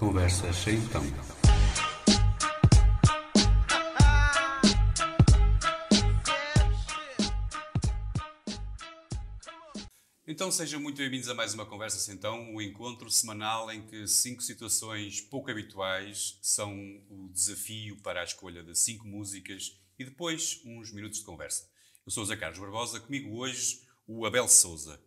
Conversas sem tom. Então sejam muito bem-vindos a mais uma Conversa Sem Então, o encontro semanal em que cinco situações pouco habituais são o desafio para a escolha de cinco músicas e depois uns minutos de conversa. Eu sou o Zé Carlos Barbosa, comigo hoje o Abel Souza.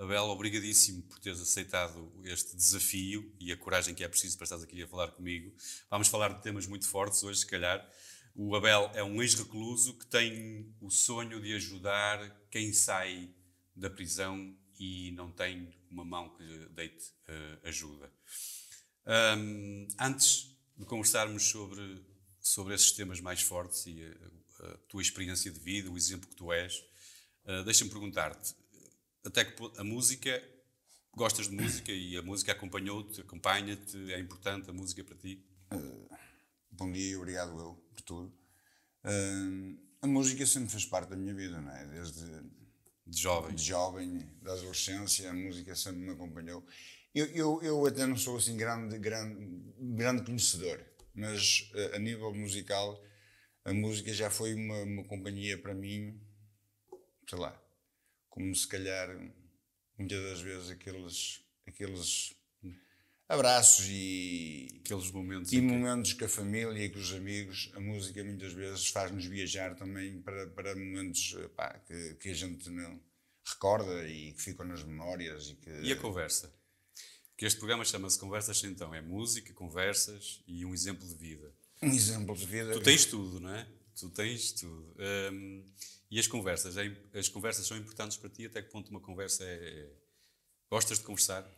Abel, obrigadíssimo por teres aceitado este desafio e a coragem que é preciso para estares aqui a falar comigo. Vamos falar de temas muito fortes hoje, se calhar. O Abel é um ex-recluso que tem o sonho de ajudar quem sai da prisão e não tem uma mão que lhe deite uh, ajuda. Um, antes de conversarmos sobre, sobre esses temas mais fortes e a, a tua experiência de vida, o exemplo que tu és, uh, deixa-me perguntar-te: até que a música, gostas de música e a música acompanhou-te, acompanha-te, é importante a música para ti? Uh, bom dia, obrigado eu por tudo. Uh, a música sempre fez parte da minha vida, não é? Desde de jovem, de jovem, da adolescência, a música sempre me acompanhou. Eu, eu, eu até não sou assim grande, grande, grande conhecedor, mas uh, a nível musical, a música já foi uma, uma companhia para mim, sei lá, como se calhar muitas das vezes aqueles, aqueles abraços e aqueles momentos e momentos que... com a família e com os amigos a música muitas vezes faz-nos viajar também para, para momentos pá, que, que a gente não recorda e que ficam nas memórias e que e a conversa? Que este programa chama-se Conversas então é música conversas e um exemplo de vida. Um exemplo de vida. Tu tens tudo não é? Tu tens tudo. Um, e as conversas, é as conversas são importantes para ti? Até que ponto uma conversa é. é gostas de conversar?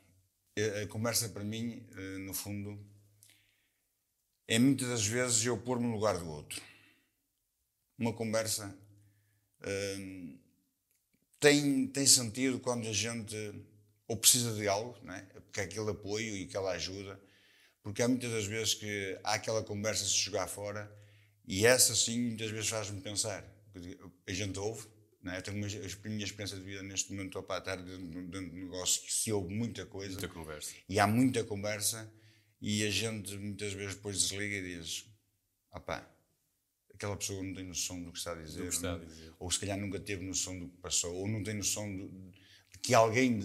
A conversa para mim, eh, no fundo, é muitas das vezes eu pôr-me no lugar do outro. Uma conversa hum, tem, tem sentido quando a gente ou precisa de algo, né? porque é aquele apoio e aquela ajuda, porque há muitas das vezes que há aquela conversa se jogar fora e essa sim muitas vezes faz-me pensar a gente ouve, né? eu tenho uma, a minha experiência de vida neste momento estou para estar dentro, dentro de negócio que se ouve muita coisa muita conversa. e há muita conversa e a gente muitas vezes depois desliga e diz opá, aquela pessoa não tem noção do que está a dizer, está a dizer. ou se calhar nunca teve noção do que passou ou não tem noção de, de que alguém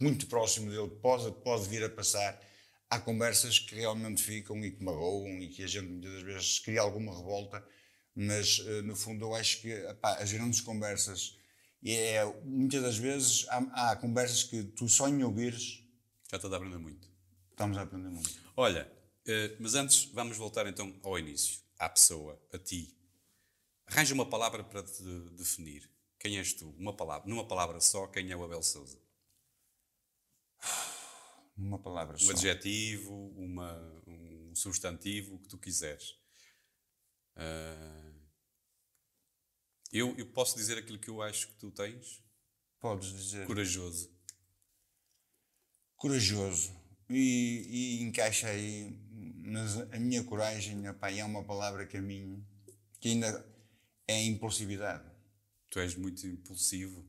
muito próximo dele pode, pode vir a passar há conversas que realmente ficam e que magoam e que a gente muitas vezes cria alguma revolta mas eh, no fundo eu acho que epá, as grandes conversas é, muitas das vezes há, há, conversas que tu só em ouvires já estás a aprender muito. estamos a aprender muito. Olha eh, mas antes vamos voltar então ao início à pessoa a ti. Arranja uma palavra para te definir. Quem és tu? Uma palavra numa palavra só quem é o Abel Souza? Uma palavra um só. um adjetivo uma um substantivo o que tu quiseres Uh, eu, eu posso dizer aquilo que eu acho que tu tens? Podes dizer. Corajoso. Corajoso. E, e encaixa aí, mas a minha coragem, opa, é uma palavra que a mim, que ainda é impulsividade. Tu és muito impulsivo.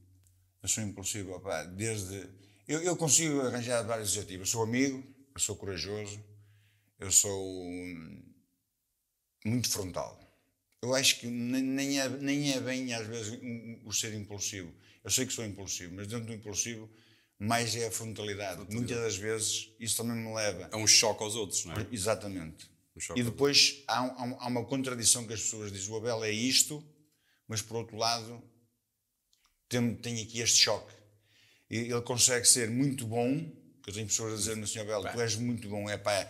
Eu sou impulsivo, opa, desde. Eu, eu consigo arranjar vários adjetivos. Eu sou amigo, eu sou corajoso, eu sou muito frontal. Eu acho que nem é, nem é bem, às vezes, o ser impulsivo. Eu sei que sou impulsivo, mas dentro do impulsivo, mais é a frontalidade. frontalidade. Muitas das vezes, isso também me leva. É um choque aos outros, não é? Exatamente. Um e depois há, há, uma contradição que as pessoas dizem: o Abel é isto, mas por outro lado, tem, tem aqui este choque. E ele consegue ser muito bom, que eu tenho pessoas a dizer no Sr. Abel: tu és muito bom, é pá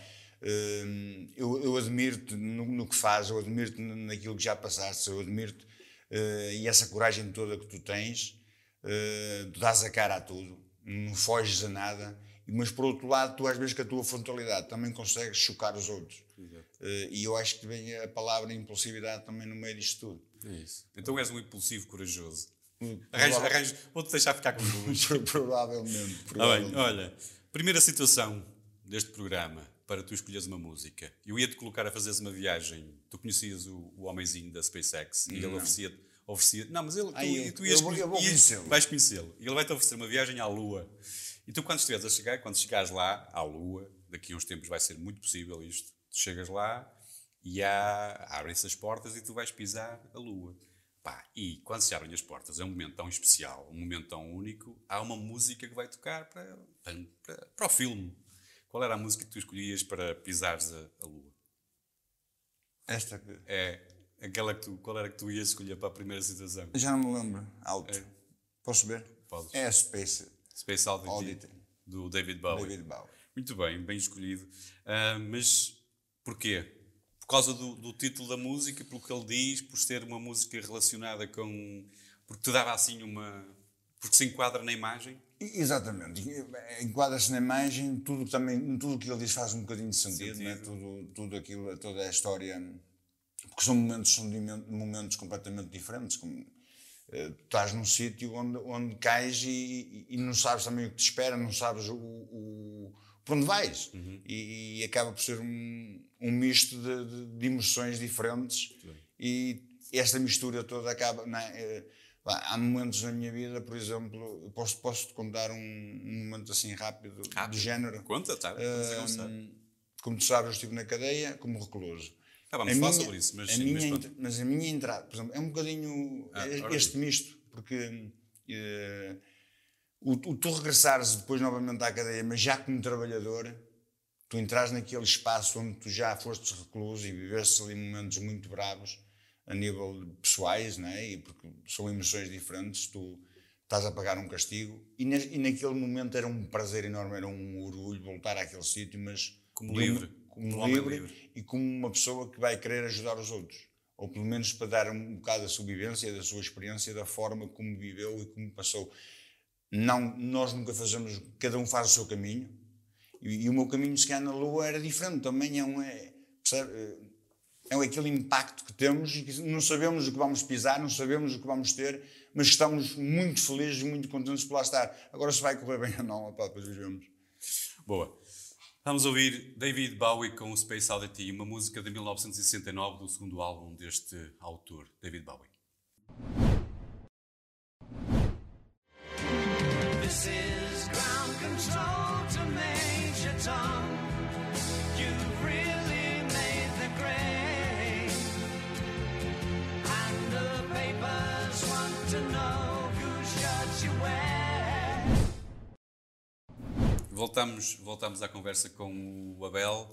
eu, eu admiro-te no, no, que fazes, eu admiro-te naquilo que já passaste, eu admiro-te uh, e essa coragem toda que tu tens, tu dás a cara a tudo, não foges a nada, mas por outro lado, tu às vezes com a tua frontalidade também consegues chocar os outros. Uh, e eu acho que vem a palavra impulsividade também no meio disto tudo. É isso. Então és um impulsivo corajoso. Arranjo, arranjo, vou-te deixar ficar com duas. provavelmente. provavelmente. Ah, bem, olha, primeira situação deste programa para tu escolheres uma música. Eu ia-te colocar a fazeres uma viagem. Tu conhecias o, o homenzinho da SpaceX e ele oferecia, oferecia. Não, mas ele, tu, Ai, eu, tu ias, eu vou, eu vou conhecê-lo. Vais conhecê-lo. E ele vai-te oferecer uma viagem à Lua. E tu, quando estiveres a chegar, quando chegares lá, à Lua, daqui a uns tempos vai ser muito possível isto, tu chegas lá e há, abrem-se as portas e tu vais pisar a Lua. Pá, e quando se abrem as portas, é um momento tão especial, um momento tão único, há uma música que vai tocar para, para, para o filme. Qual era a música que tu escolhias para pisares a, a Lua? Esta que. É aquela que tu. Qual era que tu ias escolher para a primeira situação? Já não me lembro. Alto. É. Posso ver? Podes. É a Space. Space Oddity, Oddity. do David Bowie. David Bowie. Muito bem, bem escolhido. Uh, mas porquê? Por causa do, do, título da música, pelo que ele diz, por ser uma música relacionada com. porque te dava assim uma. porque se enquadra na imagem? Exatamente. Enquadra-se na imagem, tudo também, tudo que ele diz faz um bocadinho de sentido, sentido. Né? Tudo, tudo aquilo, toda a história. Porque são momentos, são momentos completamente diferentes. Como, uh, estás num sítio onde, onde cais e, e, não sabes também o que te espera, não sabes o, o para onde vais. Uhum. E, e, acaba por ser um, um misto de, de, de emoções diferentes. E esta mistura toda acaba. Não é? Há momentos na minha vida, por exemplo, posso, posso te contar um, um momento assim rápido, ah, de género. Conta, tá? Uh, como tu sabes, eu estive na cadeia como recluso. Ah, vamos a falar minha, sobre isso, mas, a sim, minha, mas, mas, a minha entrada, por exemplo, é um bocadinho ah, este misto, porque uh, o, o, tu regressares depois novamente à cadeia, mas já como trabalhador, tu entras naquele espaço onde tu já fostes recluso e viveste ali momentos muito bravos a nível pessoais, né? e porque são emoções diferentes, tu estás a pagar um castigo, e, e naquele momento era um prazer enorme, era um orgulho voltar àquele sítio, mas como livre, como livre, livre, e como uma pessoa que vai querer ajudar os outros, ou pelo menos para dar um bocado da sua vivência, da sua experiência, da forma como viveu e como passou. Não, nós nunca fazemos, cada um faz o seu caminho, e, e o meu caminho se calhar na Lua era diferente também, é um, é, percebe? É aquele impacto que temos e que não sabemos o que vamos pisar, não sabemos o que vamos ter, mas estamos muito felizes muito contentes por lá estar. Agora, se vai correr bem ou não, opa, depois vemos. Boa. Vamos ouvir David Bowie com o Space Oddity, uma música de 1969 do segundo álbum deste autor, David Bowie. Voltamos, voltamos à conversa com o Abel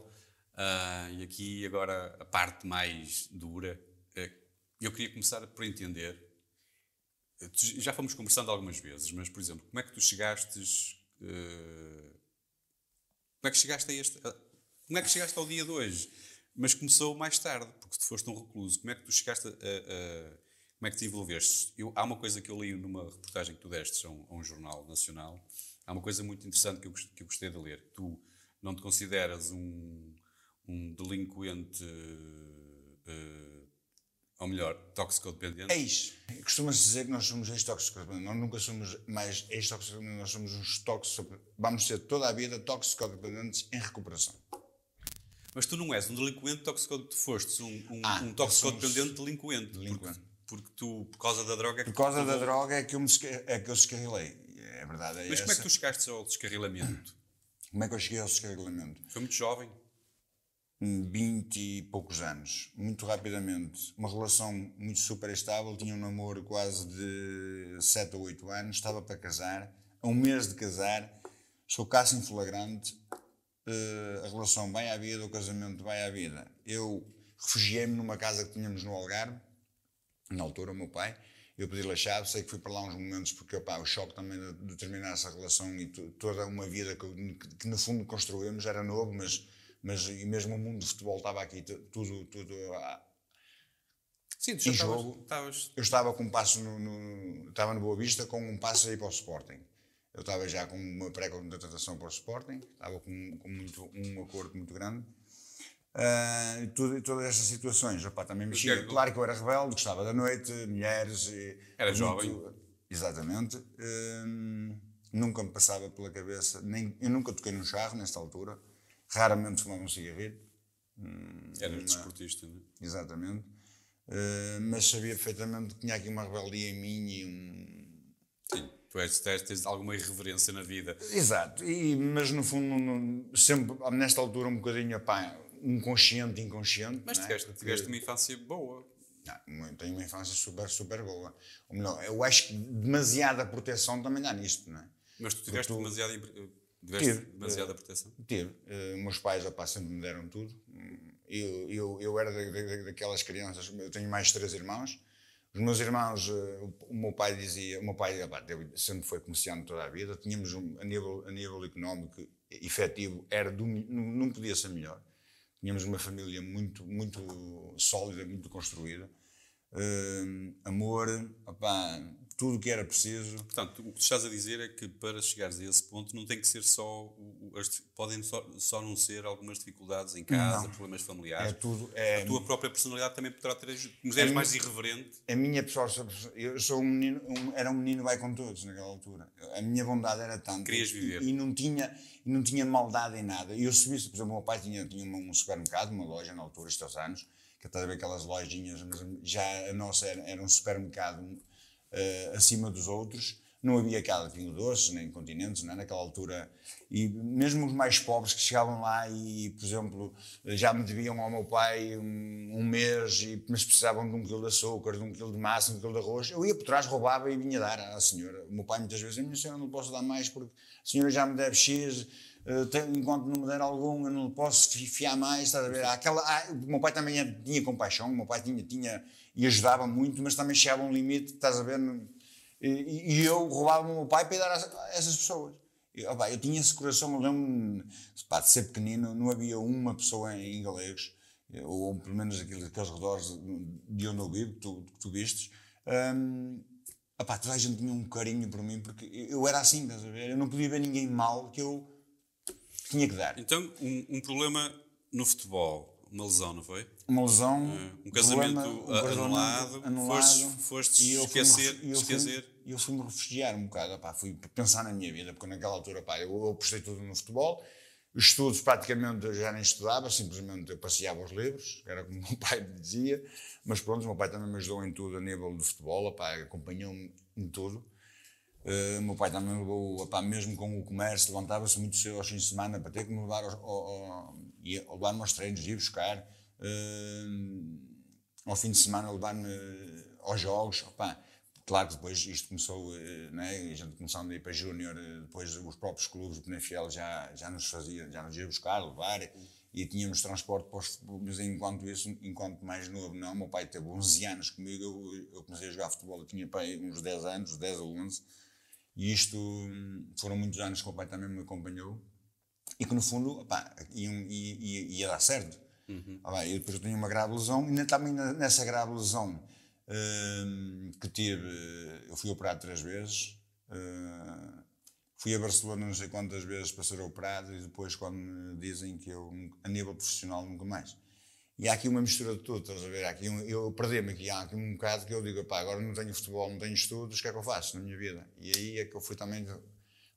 uh, e aqui agora a parte mais dura. Uh, eu queria começar por entender. Já fomos conversando algumas vezes, mas por exemplo, como é que tu chegaste? Uh, como é que chegaste a este? Como é que chegaste ao dia de hoje? Mas começou mais tarde, porque tu foste um recluso. Como é que tu chegaste a, a como é que te envolveste? Eu, há uma coisa que eu li numa reportagem que tu deste a um, a um jornal nacional, há uma coisa muito interessante que eu, que eu gostei de ler. Tu não te consideras um, um delinquente, uh, ou melhor, toxicodependente? Ex. Costuma-se dizer que nós somos ex-toxicodependentes. Nós nunca somos mais ex-toxicodependentes, nós somos uns tóxicos. Vamos ser toda a vida toxicodependentes em recuperação. Mas tu não és um delinquente toxicodependente, tu fostes um, um, ah, um toxicodependente delinquente. Delinquente. Porque, porque, tu, por causa da droga... É por causa da droga é que eu, me, é que eu descarrilei é verdade. É Mas como é que tu chegaste ao descarrilamento? Como é que eu cheguei ao descarrilamento? Foi muito jovem? 20 e poucos anos, muito rapidamente. Uma relação muito super estável, tinha um namoro quase de 7 ou 8 anos, estava para casar. A um mês de casar, sou caça em flagrante, uh, a relação vai à vida, o casamento vai à vida. Eu refugiei-me numa casa que tínhamos no Algarve, na altura, o meu pai, eu pedi-lhe a chave, sei que fui para lá uns momentos porque opa, o choque também de, terminar essa relação e toda uma vida que, que, no fundo construímos era novo, mas, mas e mesmo o mundo do futebol estava aqui tudo, tudo a, Sim, tu em jogo. Estavas... Eu estava com um passo no, no, estava no Boa Vista com um passo aí para o Sporting. Eu estava já com uma pré-contratação para o Sporting, estava com, com muito, um acordo muito grande Uh, tudo, todas essas situações, opa, também mexia. É claro que eu era rebelde, gostava da noite, mulheres. Era muito, jovem. Exatamente. Uh, nunca me passava pela cabeça, nem, eu nunca toquei num charro nesta altura, raramente fumava um cigarrito. Hum, era desportista, não é? Exatamente. Uh, mas sabia perfeitamente que tinha aqui uma rebeldia em mim e um. Sim Tu és, tens, tens alguma irreverência na vida. Exato, e, mas no fundo, sempre, nesta altura, um bocadinho, pá, inconsciente, inconsciente. Mas tiveste, é? Tiveste uma infância boa. Não, tenho uma infância super, super boa. Ou melhor, eu acho que demasiada proteção também dá nisto, não é? Mas tu tiveste demasiada, tiveste tive, demasiada proteção? Tive. Uh, meus pais, opa, sempre me deram tudo. Eu, eu, eu era da, da, daquelas crianças, eu tenho mais três irmãos. Os meus irmãos, uh, o meu pai dizia, o meu pai sempre foi comerciante toda a vida. Tínhamos, um, a, nível, a nível económico, efetivo, era do, não, não podia ser melhor. Tínhamos uma família muito, muito sólida, muito construída. Uh, amor, tudo o que era preciso. Portanto, o que estás a dizer é que para chegares a esse ponto não tem que ser só. O, as, podem só, só não ser algumas dificuldades em casa, não. problemas familiares. É tudo. É, a tua própria personalidade também poderá ter. Mas és mais irreverente. A minha pessoa. Eu sou um menino. Um, era um menino vai com todos naquela altura. A minha bondade era tanta. Querias viver. E, e não tinha e não tinha maldade em nada. E eu subi, por exemplo, o meu pai tinha, tinha um supermercado, uma loja na altura, estes anos, que estás a ver aquelas lojinhas, mas já a nossa era, era um supermercado uh, acima dos outros. Não havia aquela vinho doce, nem continentes, não é? naquela altura. E mesmo os mais pobres que chegavam lá e, por exemplo, já me deviam ao meu pai um, um mês, e, mas precisavam de um quilo de açúcar, de um quilo de massa, de um quilo de arroz, eu ia por trás, roubava e vinha dar à senhora. O meu pai muitas vezes, minha senhora não posso dar mais porque a senhora já me deve X, uh, enquanto não me der algum, eu não posso fiar mais, a ver? Aquela, ah, o meu pai também tinha compaixão, o meu pai tinha, tinha e ajudava muito, mas também chegava a um limite, estás a ver? E, e eu roubava o meu pai para dar a, essas pessoas. E, opa, eu tinha esse coração, eu lembro-me de ser pequenino, não havia uma pessoa em, em Galegos, ou pelo menos aqueles, aqueles redores de onde eu vivo, que tu, tu vistes. Um, opa, toda a gente tinha um carinho por mim, porque eu era assim, estás a ver? Eu não podia ver ninguém mal que eu tinha que dar. Então, um, um problema no futebol, uma lesão, não foi? Uma lesão. Uh, um casamento problema, um anulado, anulado. Foste, foste e esquecer. E eu esquecer. Fui, eu fui-me refugiar um bocado. Opá, fui pensar na minha vida, porque naquela altura opá, eu, eu apostei tudo no futebol. Estudos praticamente eu já nem estudava, simplesmente eu passeava os livros, era como o meu pai me dizia. Mas pronto, o meu pai também me ajudou em tudo a nível do futebol, acompanhou-me em tudo. Uh, meu pai também levou, mesmo com o comércio, levantava-se muito cedo aos fins de semana para ter que me levar ao, ao, ao, levar-me aos treinos, ir buscar uh, ao fim de semana levar-me aos jogos. Claro que depois isto começou, né, a gente começando a ir para Júnior, depois os próprios clubes, o Penafiel já, já nos fazia, já nos ia buscar, levar, e tínhamos transporte para os mas enquanto isso, enquanto mais novo, não, meu pai teve 11 anos comigo, eu, eu comecei a jogar futebol, eu tinha uns 10 anos, 10 ou 11, e isto foram muitos anos que o pai também me acompanhou, e que no fundo, opá, ia, ia, ia dar certo. Uhum. Ah, eu depois tenho uma grave lesão e também nessa grave lesão uh, que tive, eu fui operado três vezes. Uh, fui a Barcelona não sei quantas vezes para ser operado e depois quando me dizem que eu, a nível profissional, nunca mais. E há aqui uma mistura de tudo, estás a ver? Há aqui um, eu perdi-me aqui, há aqui um bocado que eu digo, pá, agora não tenho futebol, não tenho estudos, o que é que eu faço na minha vida? E aí é que eu fui também para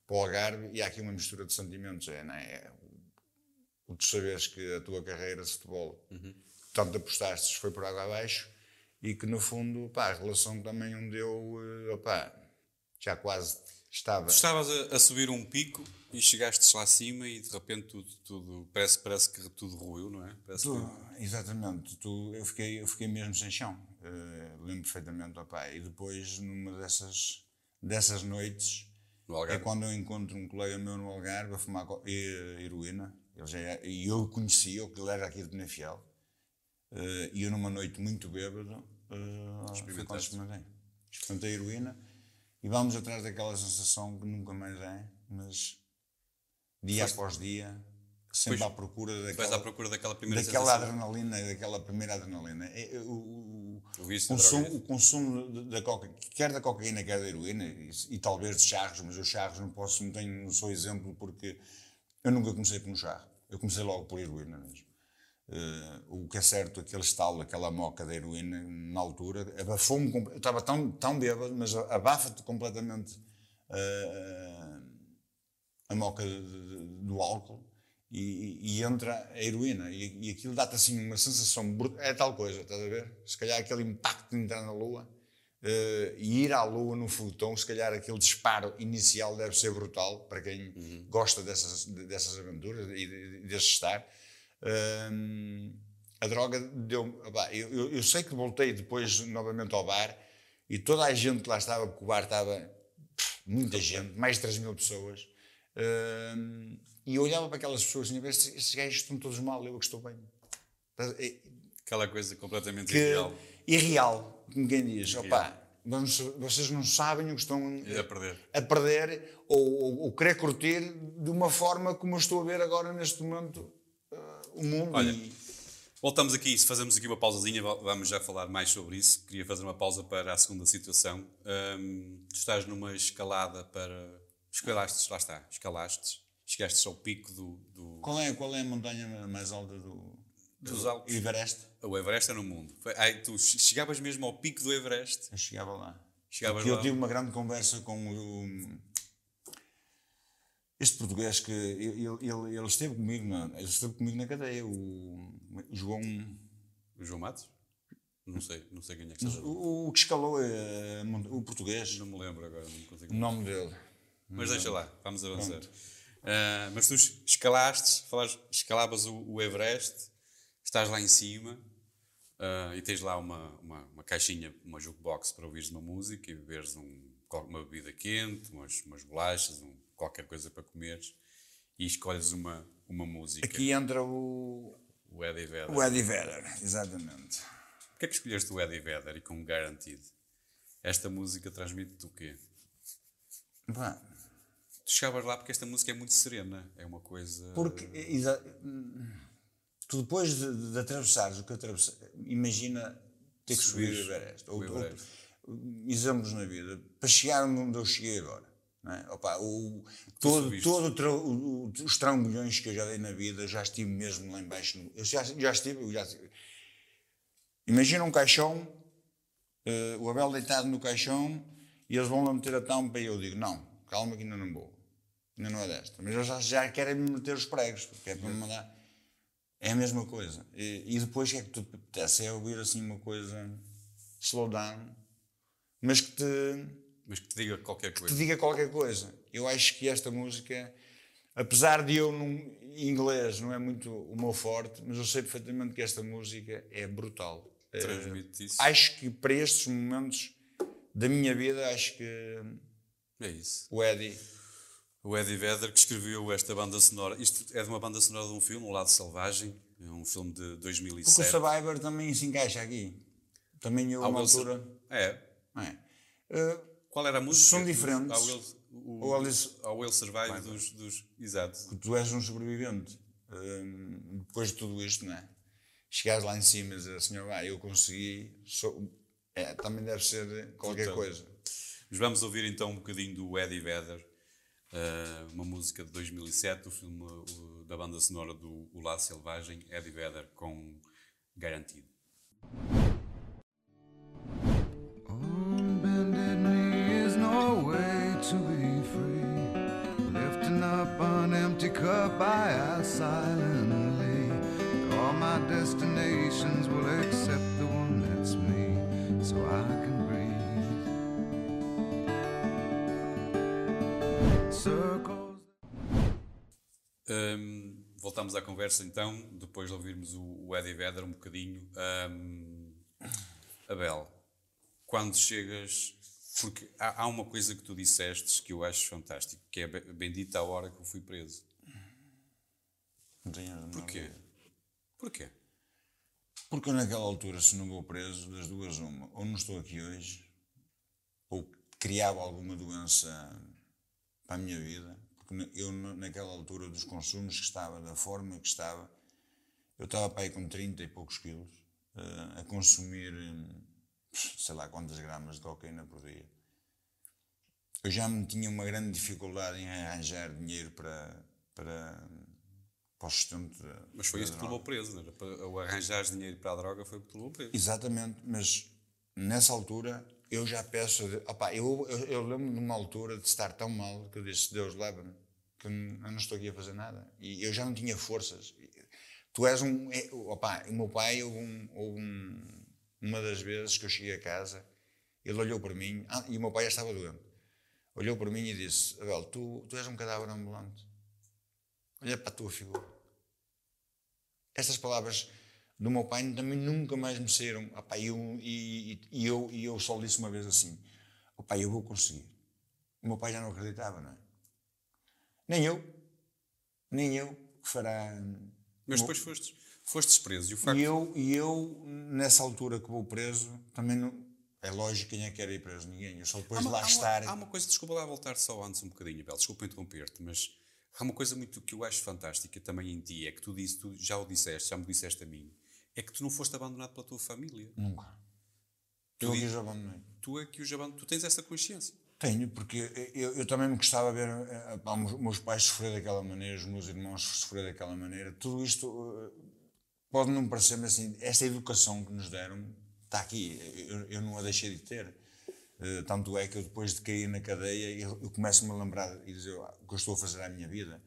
o Algarve e há aqui uma mistura de sentimentos, é, não é? o tu saberes que a tua carreira de futebol, uhum. tanto apostaste, foi por água abaixo e que no fundo, pá, a relação também onde eu, eh, opá, já quase estava. Tu estavas a, a, subir um pico e chegaste lá acima e de repente tudo, tudo parece, parece que tudo ruiu, não é? Tu, que... Exatamente, tu, eu, fiquei, eu fiquei mesmo sem chão, uh, lembro perfeitamente, opá, e depois numa dessas, dessas noites é quando eu encontro um colega meu no Algarve a fumar heroína ele já é, e eu conhecia, que ele era aqui de Penafiel. Uh, e eu numa noite muito bêbado, uh, fui quando experimentei. Experimentei a heroína e vamos atrás daquela sensação que nunca mais é, mas dia Foste... após dia, sempre pois, à procura daquela, à procura daquela primeira daquela adrenalina, daquela primeira adrenalina. É, é, o, o, consumo, o consumo da coca, quer da cocaína, quer da heroína, e, e, talvez de charros, mas os charros não posso, não tenho, não sou exemplo porque eu nunca comecei com um charro. Eu comecei logo por heroína mesmo. Uh, o que é certo, aquele estalo, aquela moca da heroína, na altura, abafou-me. Eu estava tão, tão bêbado, mas abafa-te completamente uh, a moca de, de, do álcool e, e, entra a heroína. E, e aquilo dá-te assim uma sensação. É tal coisa, estás a ver? Se calhar aquele impacto de entrar na lua Uh, e ir à Lua no foguetão, se calhar aquele disparo inicial deve ser brutal para quem uhum. gosta dessas, dessas aventuras e desse estar. Uh, a droga deu. Eu, eu, eu, sei que voltei depois novamente ao bar e toda a gente lá estava, porque o bar estava. muita gente, mais de 3 mil pessoas. Uh, e eu olhava para aquelas pessoas e dizia: estes gajos estão todos mal, eu que estou bem. Aquela coisa completamente que, irreal. Irreal, como quem diz. Opa, vamos, vocês não sabem o que estão a perder, a perder ou, ou, ou, querer curtir de uma forma como eu estou a ver agora neste momento uh, o mundo. Olha, e... voltamos aqui, se fazemos aqui uma pausazinha, vamos já falar mais sobre isso. Queria fazer uma pausa para a segunda situação. Um, tu estás numa escalada para. Escalaste, lá está, escalaste. Chegaste ao pico do, do. Qual, é, qual é a montanha mais alta do, dos Alpes. Everest. O Everest é no mundo. Tu chegavas mesmo ao pico do Everest? Eu chegava lá. Chegavas lá. Eu tive uma grande conversa com o, este português que ele, ele, ele, esteve comigo na, ele esteve comigo na cadeia, o, João. O João Matos? Não sei, não sei quem é que está. O, o que escalou é o português. Não me lembro agora, não consigo. O nome dele. Mas deixa lá, vamos avançar. Uh, mas tu escalaste, escalavas o, o Everest estás lá em cima uh, e tens lá uma, uma, uma, caixinha, uma jukebox para ouvires uma música e beberes um, uma bebida quente, umas, umas bolachas, um, qualquer coisa para comeres e escolhes uma, uma música. Aqui entra o. O Eddie Vedder. O Eddie Vedder, exatamente. Porquê é que escolheste o Eddie Vedder e com garantido? Esta música transmite-te o quê? Bah. Tu chegavas lá porque esta música é muito serena, é uma coisa. Porque. Exa tu depois de, de atravessares o que atravessaste, imagina ter que subir, o Everest. Ou, Everest. Ou, exemplos na vida. Para chegar onde eu cheguei agora. É? Opa, o, todo, todo o, o, os trambolhões que eu já dei na vida, já estive mesmo lá embaixo. No, eu já, já estive, já estive. Imagina um caixão, uh, o Abel deitado no caixão, e eles vão lá meter a tampa e eu digo, não, calma que ainda não vou. Ainda não é desta. Mas eu já, já querem me meter os pregos, porque é para me mandar. É a mesma coisa. E, e depois o que é que tu te apetece? É ouvir assim uma coisa slow down, mas que te. Mas que te diga qualquer coisa. te diga qualquer coisa. Eu acho que esta música, apesar de eu num inglês não é muito o meu forte, mas eu sei perfeitamente que esta música é brutal. Transmite isso. Acho que para estes momentos da minha vida, acho que. É isso. O Eddie o Eddie Vedder, que escreveu esta banda sonora. Isto é de uma banda sonora de um filme, O Lado Selvagem, é um filme de 2007. Porque o Survivor também se encaixa aqui. Também eu, uma altura. É. é. Uh, Qual era a música? São diferentes. Ao Will, o, Alice... ao Will Survive dos, dos. Exato. Que tu és um sobrevivente. Uh, depois de tudo isto, não é? Chegares lá em cima e dizer, senhor, ah, eu consegui. Sou... É, também deve ser qualquer então, coisa. Mas vamos ouvir então um bocadinho do Eddie Vedder uh, uma música de 2007 do filme uh, da banda sonora do O Lado Selvagem, Eddie Vedder, com Garantido. so I can Um, voltamos à conversa então, depois de ouvirmos o, o Eddie Vedder um bocadinho. Um, Abel, quando chegas. Porque há, há, uma coisa que tu disseste que eu acho fantástico, que é bendita a hora que eu fui preso. Porquê? Porquê? Porque naquela altura, se não vou preso, das duas uma, ou não estou aqui hoje, ou criava alguma doença para a minha vida, eu naquela altura dos consumos que estava, da forma que estava, eu estava para aí com 30 e poucos quilos, uh, a consumir sei lá quantas gramas de cocaína por dia. Eu já me tinha uma grande dificuldade em arranjar dinheiro para, para, para o sustento. Mas foi isso que te levou preso, não era? O arranjar dinheiro para a droga foi o que te levou preso. Exatamente, mas nessa altura eu já peço. Opa, eu, eu, eu lembro de uma altura de estar tão mal que eu disse: Deus, leva-me, que eu não estou aqui a fazer nada. E eu já não tinha forças. Tu és um. É, opa, o meu pai, houve, um, houve um, uma das vezes que eu cheguei a casa Ele olhou para mim, ah, e o meu pai já estava doente. Olhou para mim e disse: Abel, tu, tu és um cadáver ambulante. Olha para a tua figura. Estas palavras do meu pai também nunca mais me saíram. Ah, eu, e, e, eu, e eu só disse uma vez assim: oh, pai, eu vou conseguir. O meu pai já não acreditava, não é? Nem eu. Nem eu que fará. Mas depois foste, foste preso. E, o facto... e, eu, e eu, nessa altura que vou preso, também não. É lógico quem é que quer ir preso, ninguém. Eu só depois de lá há estar. Uma, há uma coisa, desculpa lá voltar só antes um bocadinho, Bel, desculpa interromper-te, mas há uma coisa muito que eu acho fantástica também em ti, é que tu, disse, tu já o disseste, já me disseste a mim, é que tu não foste abandonado pela tua família. Nunca. Tu eu que os abandonei. Tu é que os abandonei. Tu tens essa consciência. Tenho, porque eu, eu também me gostava de ver uh, pá, os meus pais sofrer daquela maneira, os meus irmãos sofrer daquela maneira. Tudo isto uh, pode não parecer-me assim. Esta educação que nos deram está aqui. Eu, eu não a deixei de ter. Uh, tanto é que eu, depois de cair na cadeia, eu, eu começo-me a lembrar e dizer ah, o que eu estou a fazer à minha vida.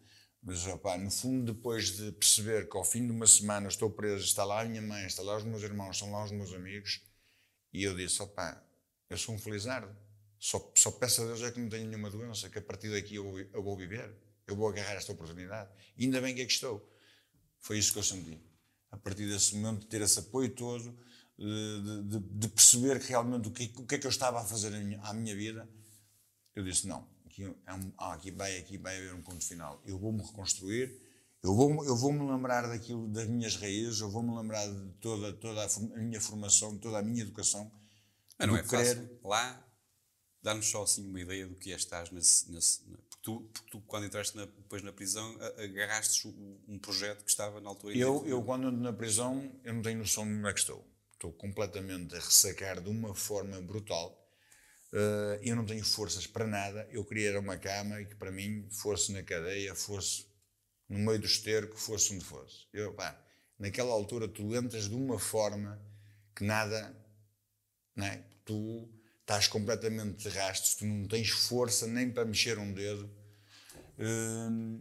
Mas, opá, no fundo, depois de perceber que ao fim de uma semana estou preso, está lá a minha mãe, está lá os meus irmãos, estão lá os meus amigos, e eu disse: opá, eu sou um felizardo. Só, só peço a Deus é que não tenho nenhuma doença, que a partir daqui eu, eu vou viver, eu vou agarrar esta oportunidade. E ainda bem que aqui estou. Foi isso que eu senti. A partir desse momento, de ter esse apoio todo, de, de, de perceber realmente o que, o que é que eu estava a fazer à minha vida, eu disse: não, aqui, é ah, aqui, vai, aqui vai haver um ponto final. Eu vou-me reconstruir, eu vou-me eu vou -me lembrar daquilo, das minhas raízes, eu vou-me lembrar de toda, toda a, minha formação, toda a minha educação. Mas não é querer... fácil. Lá Dá-nos só assim uma ideia do que é estás nesse. nesse porque, tu, porque tu, quando entraste na, depois na prisão, agarraste um projeto que estava na altura. Eu, eu quando ando na prisão, eu não tenho noção de onde é que estou. Estou completamente a ressacar de uma forma brutal. Uh, eu não tenho forças para nada. Eu queria era uma cama e que para mim fosse na cadeia, fosse no meio do esterco, fosse onde fosse. Eu, pá, naquela altura tu entras de uma forma que nada, é? Tu estás completamente de rastros, tu não tens força nem para mexer um dedo. Hum,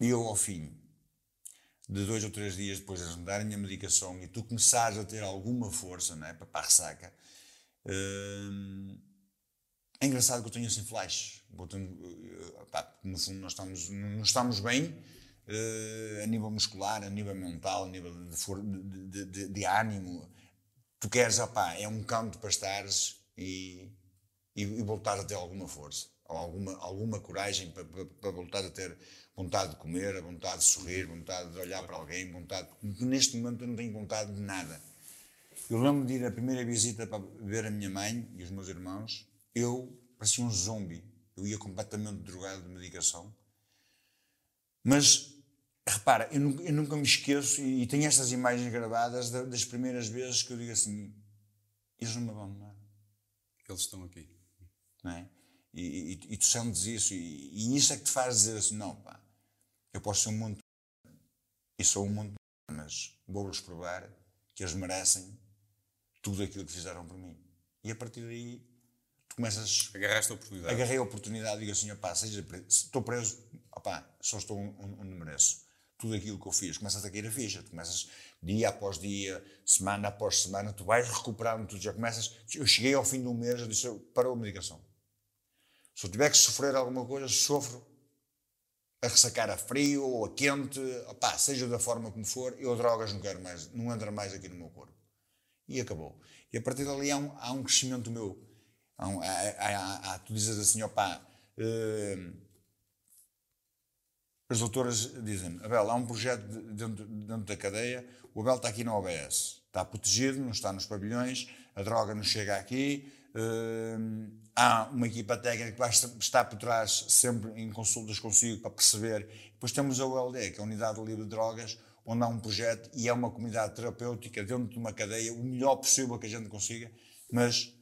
e eu, ao fim de dois ou três dias depois de me darem a medicação e tu começares a ter alguma força é, para a ressaca, hum, é engraçado que eu tenho assim flash. no fundo, nós estamos, não estamos bem uh, a nível muscular, a nível mental, a nível de, de, de, de ânimo. Tu queres, opá, é um canto para estares e, e, e voltar a ter alguma força, ou alguma, alguma coragem para, para, para, voltar a ter vontade de comer, a vontade de sorrir, vontade de olhar para alguém, vontade. Neste momento eu não tenho vontade de nada. Eu lembro de ir a primeira visita para ver a minha mãe e os meus irmãos, eu parecia um zombie. Eu ia completamente drogado de medicação. Mas, repara, eu nunca, eu nunca me esqueço e, e tenho estas imagens gravadas das primeiras vezes que eu digo assim: eles não me abandonaram. Eles estão aqui. Não é? E, e, e tu sentes isso, e, isso é que te faz dizer assim: não, pá, eu posso ser um monte e sou um monte mas vou-lhes provar que eles merecem tudo aquilo que fizeram por mim. E a partir daí começas. Agarraste a oportunidade. Agarrei a oportunidade e digo assim: opá, seja preso, estou preso, opá, só estou onde mereço. Tudo aquilo que eu fiz, começas a cair a ficha, tu começas dia após dia, semana após semana, tu vais recuperando, tu já começas. Eu cheguei ao fim de um mês, eu disse: parou a medicação. Se eu tiver que sofrer alguma coisa, sofro a ressacar a frio ou a quente, opá, seja da forma como for, eu drogas não quero mais, não entra mais aqui no meu corpo. E acabou. E a partir dali há um, há um crescimento meu. Há, há, há, tu dizes assim, opá, uh, as doutoras dizem Abel, há um projeto dentro, dentro da cadeia, o Abel está aqui na OBS, está protegido, não está nos pavilhões, a droga não chega aqui, uh, há uma equipa técnica que vai estar por trás sempre em consultas consigo para perceber. Depois temos a ULD, que é a Unidade Livre de Drogas, onde há um projeto e é uma comunidade terapêutica dentro de uma cadeia, o melhor possível que a gente consiga, mas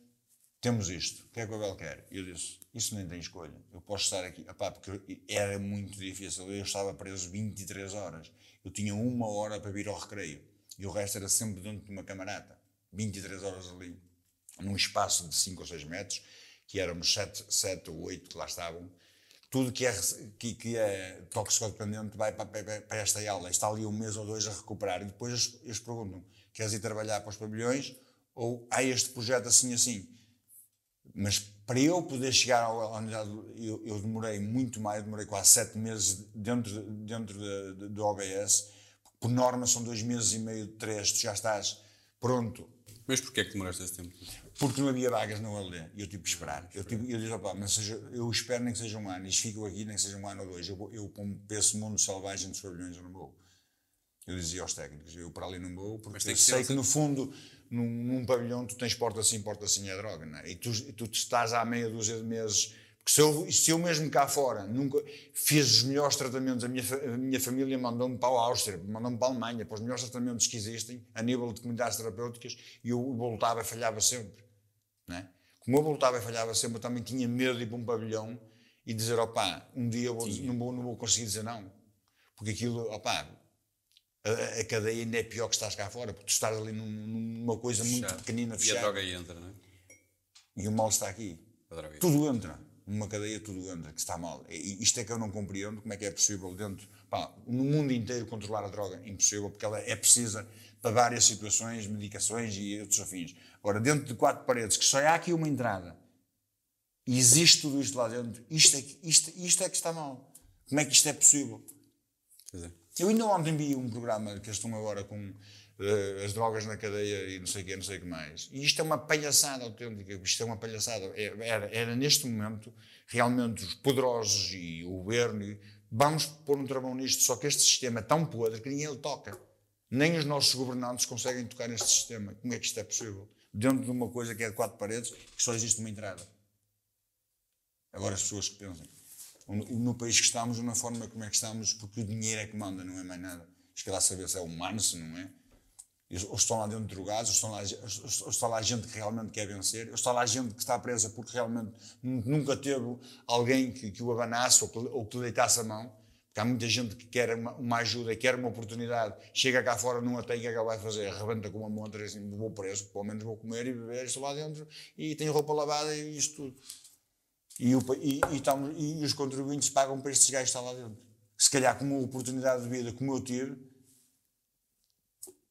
temos isto, o que é que o Abel quer? E eu disse, isso nem tem escolha, eu posso estar aqui, Epá, porque era muito difícil, eu estava preso 23 horas, eu tinha uma hora para vir ao recreio, e o resto era sempre dentro de uma camarata, 23 horas ali, num espaço de 5 ou 6 metros, que éramos 7, 7 ou 8 que lá estavam, tudo que é, que, que é toxicodependente vai para, para, para, esta aula, está ali um mês ou dois a recuperar, e depois eles, eles perguntam, queres ir trabalhar para os pavilhões, ou há este projeto assim assim, Mas para eu poder chegar à unidade, eu, eu demorei muito mais, demorei quase sete meses dentro, dentro do OBS. Por norma são dois meses e meio, três, tu já estás pronto. Mas porquê é que demoraste esse tempo? Porque não havia vagas na ULD e eu tive que esperar. Eu, tive, eu disse, opa, mas seja, eu espero nem que seja um ano, e fico aqui nem que seja um ano ou dois. Eu, eu para esse mundo selvagem dos pavilhões eu não vou. Eu dizia aos técnicos, eu para ali não vou, porque eu sei que, que no fundo num, num, pavilhão tu tens porta assim, porta assim é droga, não é? E tu, tu estás há meia dúzia de meses. Porque se eu, se eu mesmo cá fora nunca fiz os melhores tratamentos, a minha, a minha família mandou-me para a Áustria, mandou-me para a Alemanha, para os melhores tratamentos que existem, a nível de comunidades terapêuticas, e eu voltava e falhava sempre. Não é? Como eu voltava e falhava sempre, eu também tinha medo de ir para um pavilhão e dizer, opá, um dia vou, não, vou, não vou conseguir dizer não. Porque aquilo, opá, a, a, cadeia ainda é pior que estás cá fora, porque tu estás ali num, numa coisa muito Fechado. pequenina, fechada. E a droga aí entra, não é? E o mal está aqui. Tudo entra. Numa cadeia tudo entra, que está mal. E isto é que eu não compreendo, como é que é possível dentro, pá, no mundo inteiro controlar a droga, impossível, porque ela é precisa para várias situações, medicações e outros afins. Agora, dentro de quatro paredes, que só há aqui uma entrada, e existe tudo isto lá dentro, isto é que, isto, isto é que está mal. Como é que isto é possível? Pois é. Eu ainda ontem vi um programa que estão agora com uh, as drogas na cadeia e não sei o que, não sei o que mais. E isto é uma palhaçada autêntica, isto é uma palhaçada. É, era, era neste momento realmente os poderosos e o governo, vamos pôr um travão nisto, só que este sistema é tão podre que ninguém lhe toca. Nem os nossos governantes conseguem tocar neste sistema. Como é que isto é possível? Dentro de uma coisa que é de quatro paredes, que só existe uma entrada. Agora as pessoas que pensam no país que estamos, na forma como é que estamos, porque o dinheiro é que manda, não é mais nada. Esque lá saber se é humano, se não é. Ou estão lá dentro drogados, ou estão lá, ou está lá gente que realmente quer vencer, ou está lá gente que está presa porque realmente nunca teve alguém que, que o abanasse ou que, ou que lhe deitasse a mão. Porque há muita gente que quer uma, uma ajuda, quer uma oportunidade, chega cá fora, não a tem, o que é que ela vai fazer? Arrebenta com uma montra e assim, vou preso, pelo menos vou comer e beber, estou lá dentro e tenho roupa lavada e isto tudo. E, o, e, e, estamos, e, os contribuintes pagam para estes gajos estar lá dentro. Se calhar, com uma oportunidade de vida como eu tive,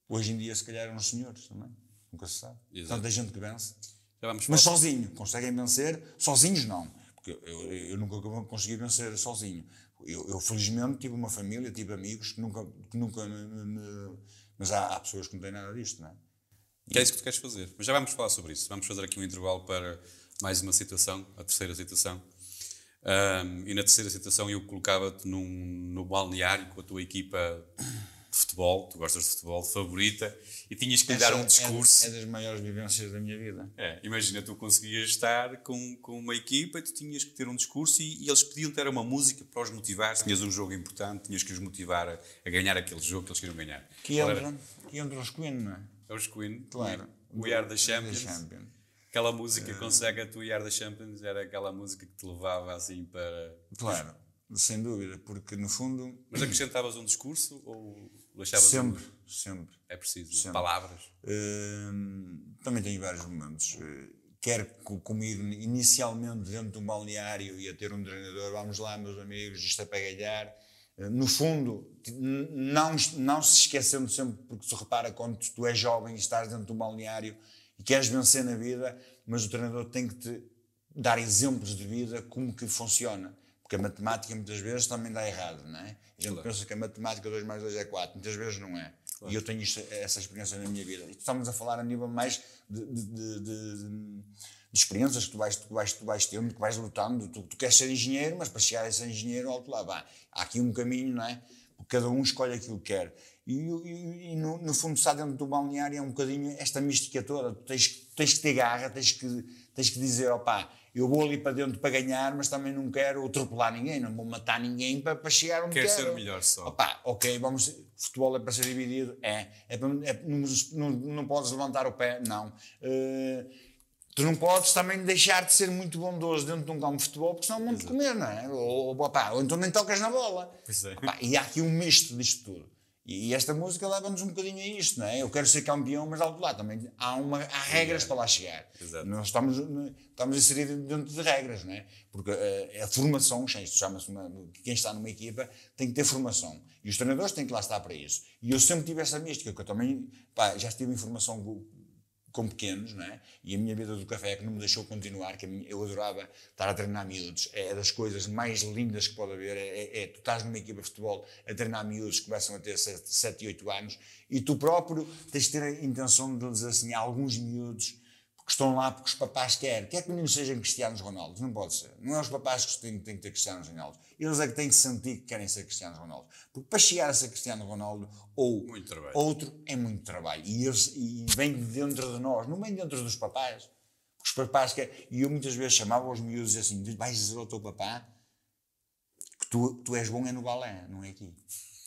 hoje em dia, se calhar, eram os senhores também. Nunca se sabe. Exato. Tanta gente que vence. Mas sozinho. Conseguem vencer? Sozinhos, não. Porque eu, eu, eu nunca consegui vencer sozinho. Eu, eu, felizmente, tive uma família, tive amigos que nunca. Que nunca me, me, mas há, há, pessoas que não têm nada disto, não é? Que é isso que tu queres fazer. Mas já vamos falar sobre isso. Vamos fazer aqui um intervalo para mais uma citação, a terceira citação. Um, e na terceira citação eu colocava-te no balneário com a tua equipa de futebol, tu gostas de futebol, favorita, e tinhas que lhe dar um é discurso. É, é, das maiores vivências da minha vida. É, imagina, tu conseguias estar com, com uma equipa e tu tinhas que ter um discurso e, e eles pediam ter uma música para os motivar. Se tinhas um jogo importante, tinhas que os motivar a, a ganhar aquele jogo que eles queriam ganhar. Que entram, que entram os Queen, não é? É os Queen. Claro. We Are the Champions. The champion. Aquela música uh, Consegue a tua da Champions era aquela música que te levava assim para. Claro, sem dúvida, porque no fundo. Mas acrescentavas um discurso ou deixavas. Sempre, um... sempre. É preciso, sempre. palavras. Uh, também tenho vários momentos. Uh, quer comigo, inicialmente dentro de um balneário, ia ter um treinador, vamos lá, meus amigos, isto é para ganhar. Uh, no fundo, não, não se esquecendo sempre, porque se repara quando tu és jovem e estás dentro de um balneário e queres vencer na vida, mas o treinador tem que te dar exemplos de vida como que funciona. Porque a matemática muitas vezes também dá errado, não é? A gente claro. pensa que a matemática 2 mais 2 é 4, muitas vezes não é. Claro. E eu tenho isto, essa experiência na minha vida. E estamos a falar a nível mais de, de, de, de experiências que tu vais, tu vais, tu vais tendo, que vais lutando. Tu, tu, queres ser engenheiro, mas para chegar a ser engenheiro, alto lá, vai. Há aqui um caminho, não é? Porque cada um escolhe aquilo que quer. E, e, e no, no, fundo, está dentro do balneário é um bocadinho esta mística toda. Tu tens, tens que ter garra, tens que, tens que dizer: opá, eu vou ali para dentro para ganhar, mas também não quero atropelar ninguém, não vou matar ninguém para, para chegar onde quero. Quer ser melhor só. Opá, ok, vamos. Futebol é para ser dividido? É. é, para, é não, não, não, podes levantar o pé? Não. Uh, tu não podes também deixar de ser muito bondoso dentro de um campo de futebol, porque senão vão te comer, não é? Ou, opá, ou então nem tocas na bola. É. E há aqui um misto disto tudo. E esta música leva-nos um bocadinho a isto, não é? Eu quero ser campeão, mas alto lá também há, uma, há regras é. para lá chegar. Exato. Nós estamos, estamos inseridos dentro de regras, não é? Porque a, eh, a formação, isto chama-se, quem está numa equipa tem que ter formação. E os treinadores têm que lá estar para isso. E eu sempre tive essa mística, que eu também, pá, já estive em formação com pequenos, não é? E a minha vida do café é que não me deixou continuar, que eu adorava estar a treinar miúdos. É das coisas mais lindas que pode haver. É, é, é tu estás numa equipa de futebol a treinar miúdos que começam a ter 7, 7 e 8 anos e tu próprio tens de ter a intenção de dizer assim, alguns miúdos que estão lá porque os papás querem. Quer que meninos sejam Cristianos Ronaldo? Não pode ser. Não é os papás que têm, têm que ter Cristianos Ronaldo. Eles é que têm que sentir que querem ser Cristianos Ronaldo. Porque para chegar a ser Cristiano Ronaldo ou outro é muito trabalho. E, eles, e vem de dentro de nós, não vem dentro dos papás. Os papás querem. E eu muitas vezes chamava os miúdos assim: vais dizer ao teu papá que tu, tu és bom é no balé, não é aqui.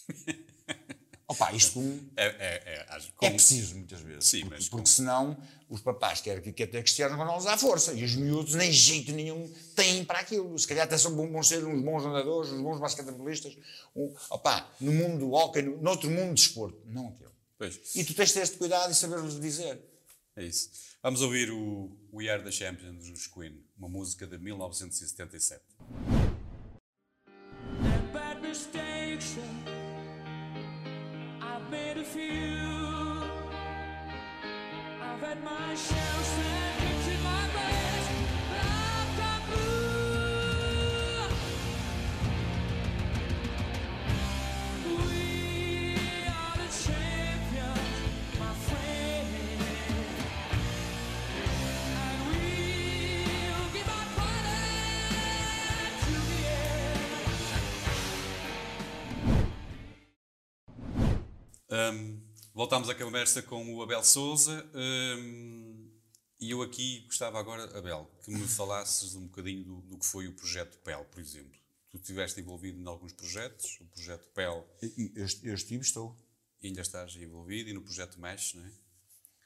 Opa, isto é, é, é, é, preciso muitas vezes. Sim, porque, mas porque com... senão os papás querem que, que ter Cristiano Ronaldo à força e os miúdos nem jeito nenhum têm para aquilo. Se calhar até são bons ser uns bons nadadores, uns bons basquetebolistas. Um, opa, no mundo do hockey, no, noutro mundo de desporto. Não aquilo. Pois. E tu tens de ter este cuidado e saber-lhes dizer. É isso. Vamos ouvir o We Are the Champions dos Queen, uma música de 1977. My shells Um, voltámos à conversa com o Abel Souza um, e eu aqui gostava agora, Abel, que me falasses um bocadinho do, do, que foi o projeto PEL, por exemplo. Tu estiveste envolvido em alguns projetos, o projeto PEL. Eu, eu estive, estou. E ainda estás envolvido e no projeto MESH, não é?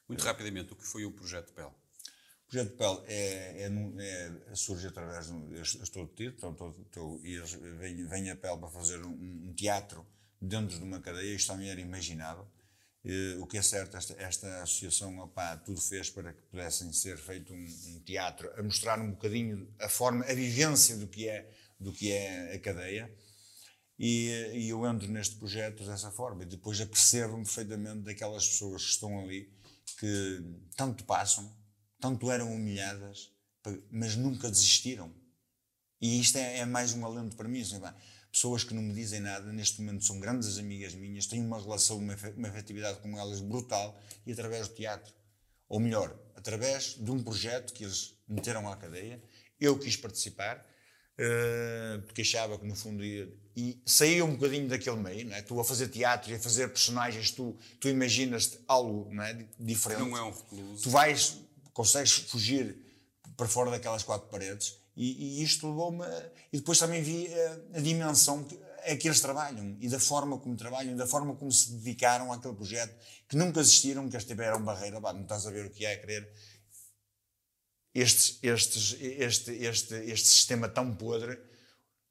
Muito é. rapidamente, o que foi o projeto PEL? O projeto PEL é, é, é, surge através de. Eu estou detido, então, estou, estou, e vem, vem a PEL para fazer um, um teatro dentro de uma cadeia, isto também era imaginável. o que é certo, esta, esta associação opá, tudo fez para que pudessem ser feito um, um, teatro, a mostrar um bocadinho a forma, a vivência do que é, do que é a cadeia. E, e eu entro neste projeto dessa forma e depois apercebo-me perfeitamente daquelas pessoas que estão ali, que tanto passam, tanto eram humilhadas, mas nunca desistiram. E isto é, é mais um alento para mim. Assim, pessoas que não me dizem nada, neste momento são grandes amigas minhas, tenho uma relação, uma, uma afetividade com elas brutal e através do teatro. Ou melhor, através de um projeto que eles meteram à cadeia, eu quis participar, uh, porque achava que no fundo ia. E saía um bocadinho daquele meio, não é? Tu a fazer teatro e a fazer personagens, tu, tu imaginas algo não é? diferente. Não é um recluso. Tu vais, consegues fugir para fora daquelas quatro paredes e, e isto levou-me. E depois também vi a, a dimensão que, é que eles trabalham e da forma como trabalham, da forma como se dedicaram àquele projeto, que nunca existiram, que eles tiveram barreira. Bah, não estás a ver o que é querer. Estes, estes, este, este, este sistema tão podre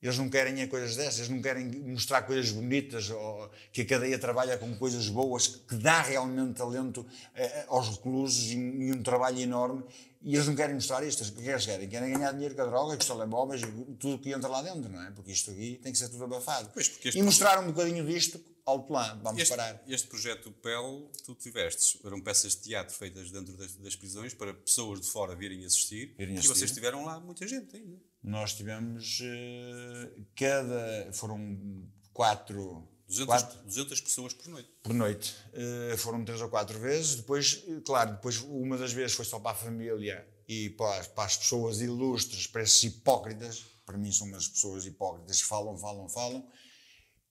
eles não querem é coisas dessas, eles não querem mostrar coisas bonitas, ou, que a cadeia trabalha com coisas boas, que dá realmente talento eh, aos reclusos e, um trabalho enorme, e eles não querem mostrar isto. O que é que eles querem? Querem ganhar dinheiro com a droga, com os telemóveis, tudo que entra lá dentro, não é? Porque isto aqui tem que ser tudo abafado. Pois, e mostrar um bocadinho disto ao plano, vamos este, parar. Este projeto PEL, tu tiveste, eram peças de teatro feitas dentro das, das prisões para pessoas de fora virem assistir, virem assistir. e vocês tiveram lá muita gente ainda. Nós tivemos uh, cada. foram quatro. 200, quatro, 200 pessoas por noite. Por noite. Uh, foram três ou quatro vezes. Depois, claro, depois uma das vezes foi só para a família e para, para as pessoas ilustres, para esses hipócritas. Para mim são umas pessoas hipócritas que falam, falam, falam.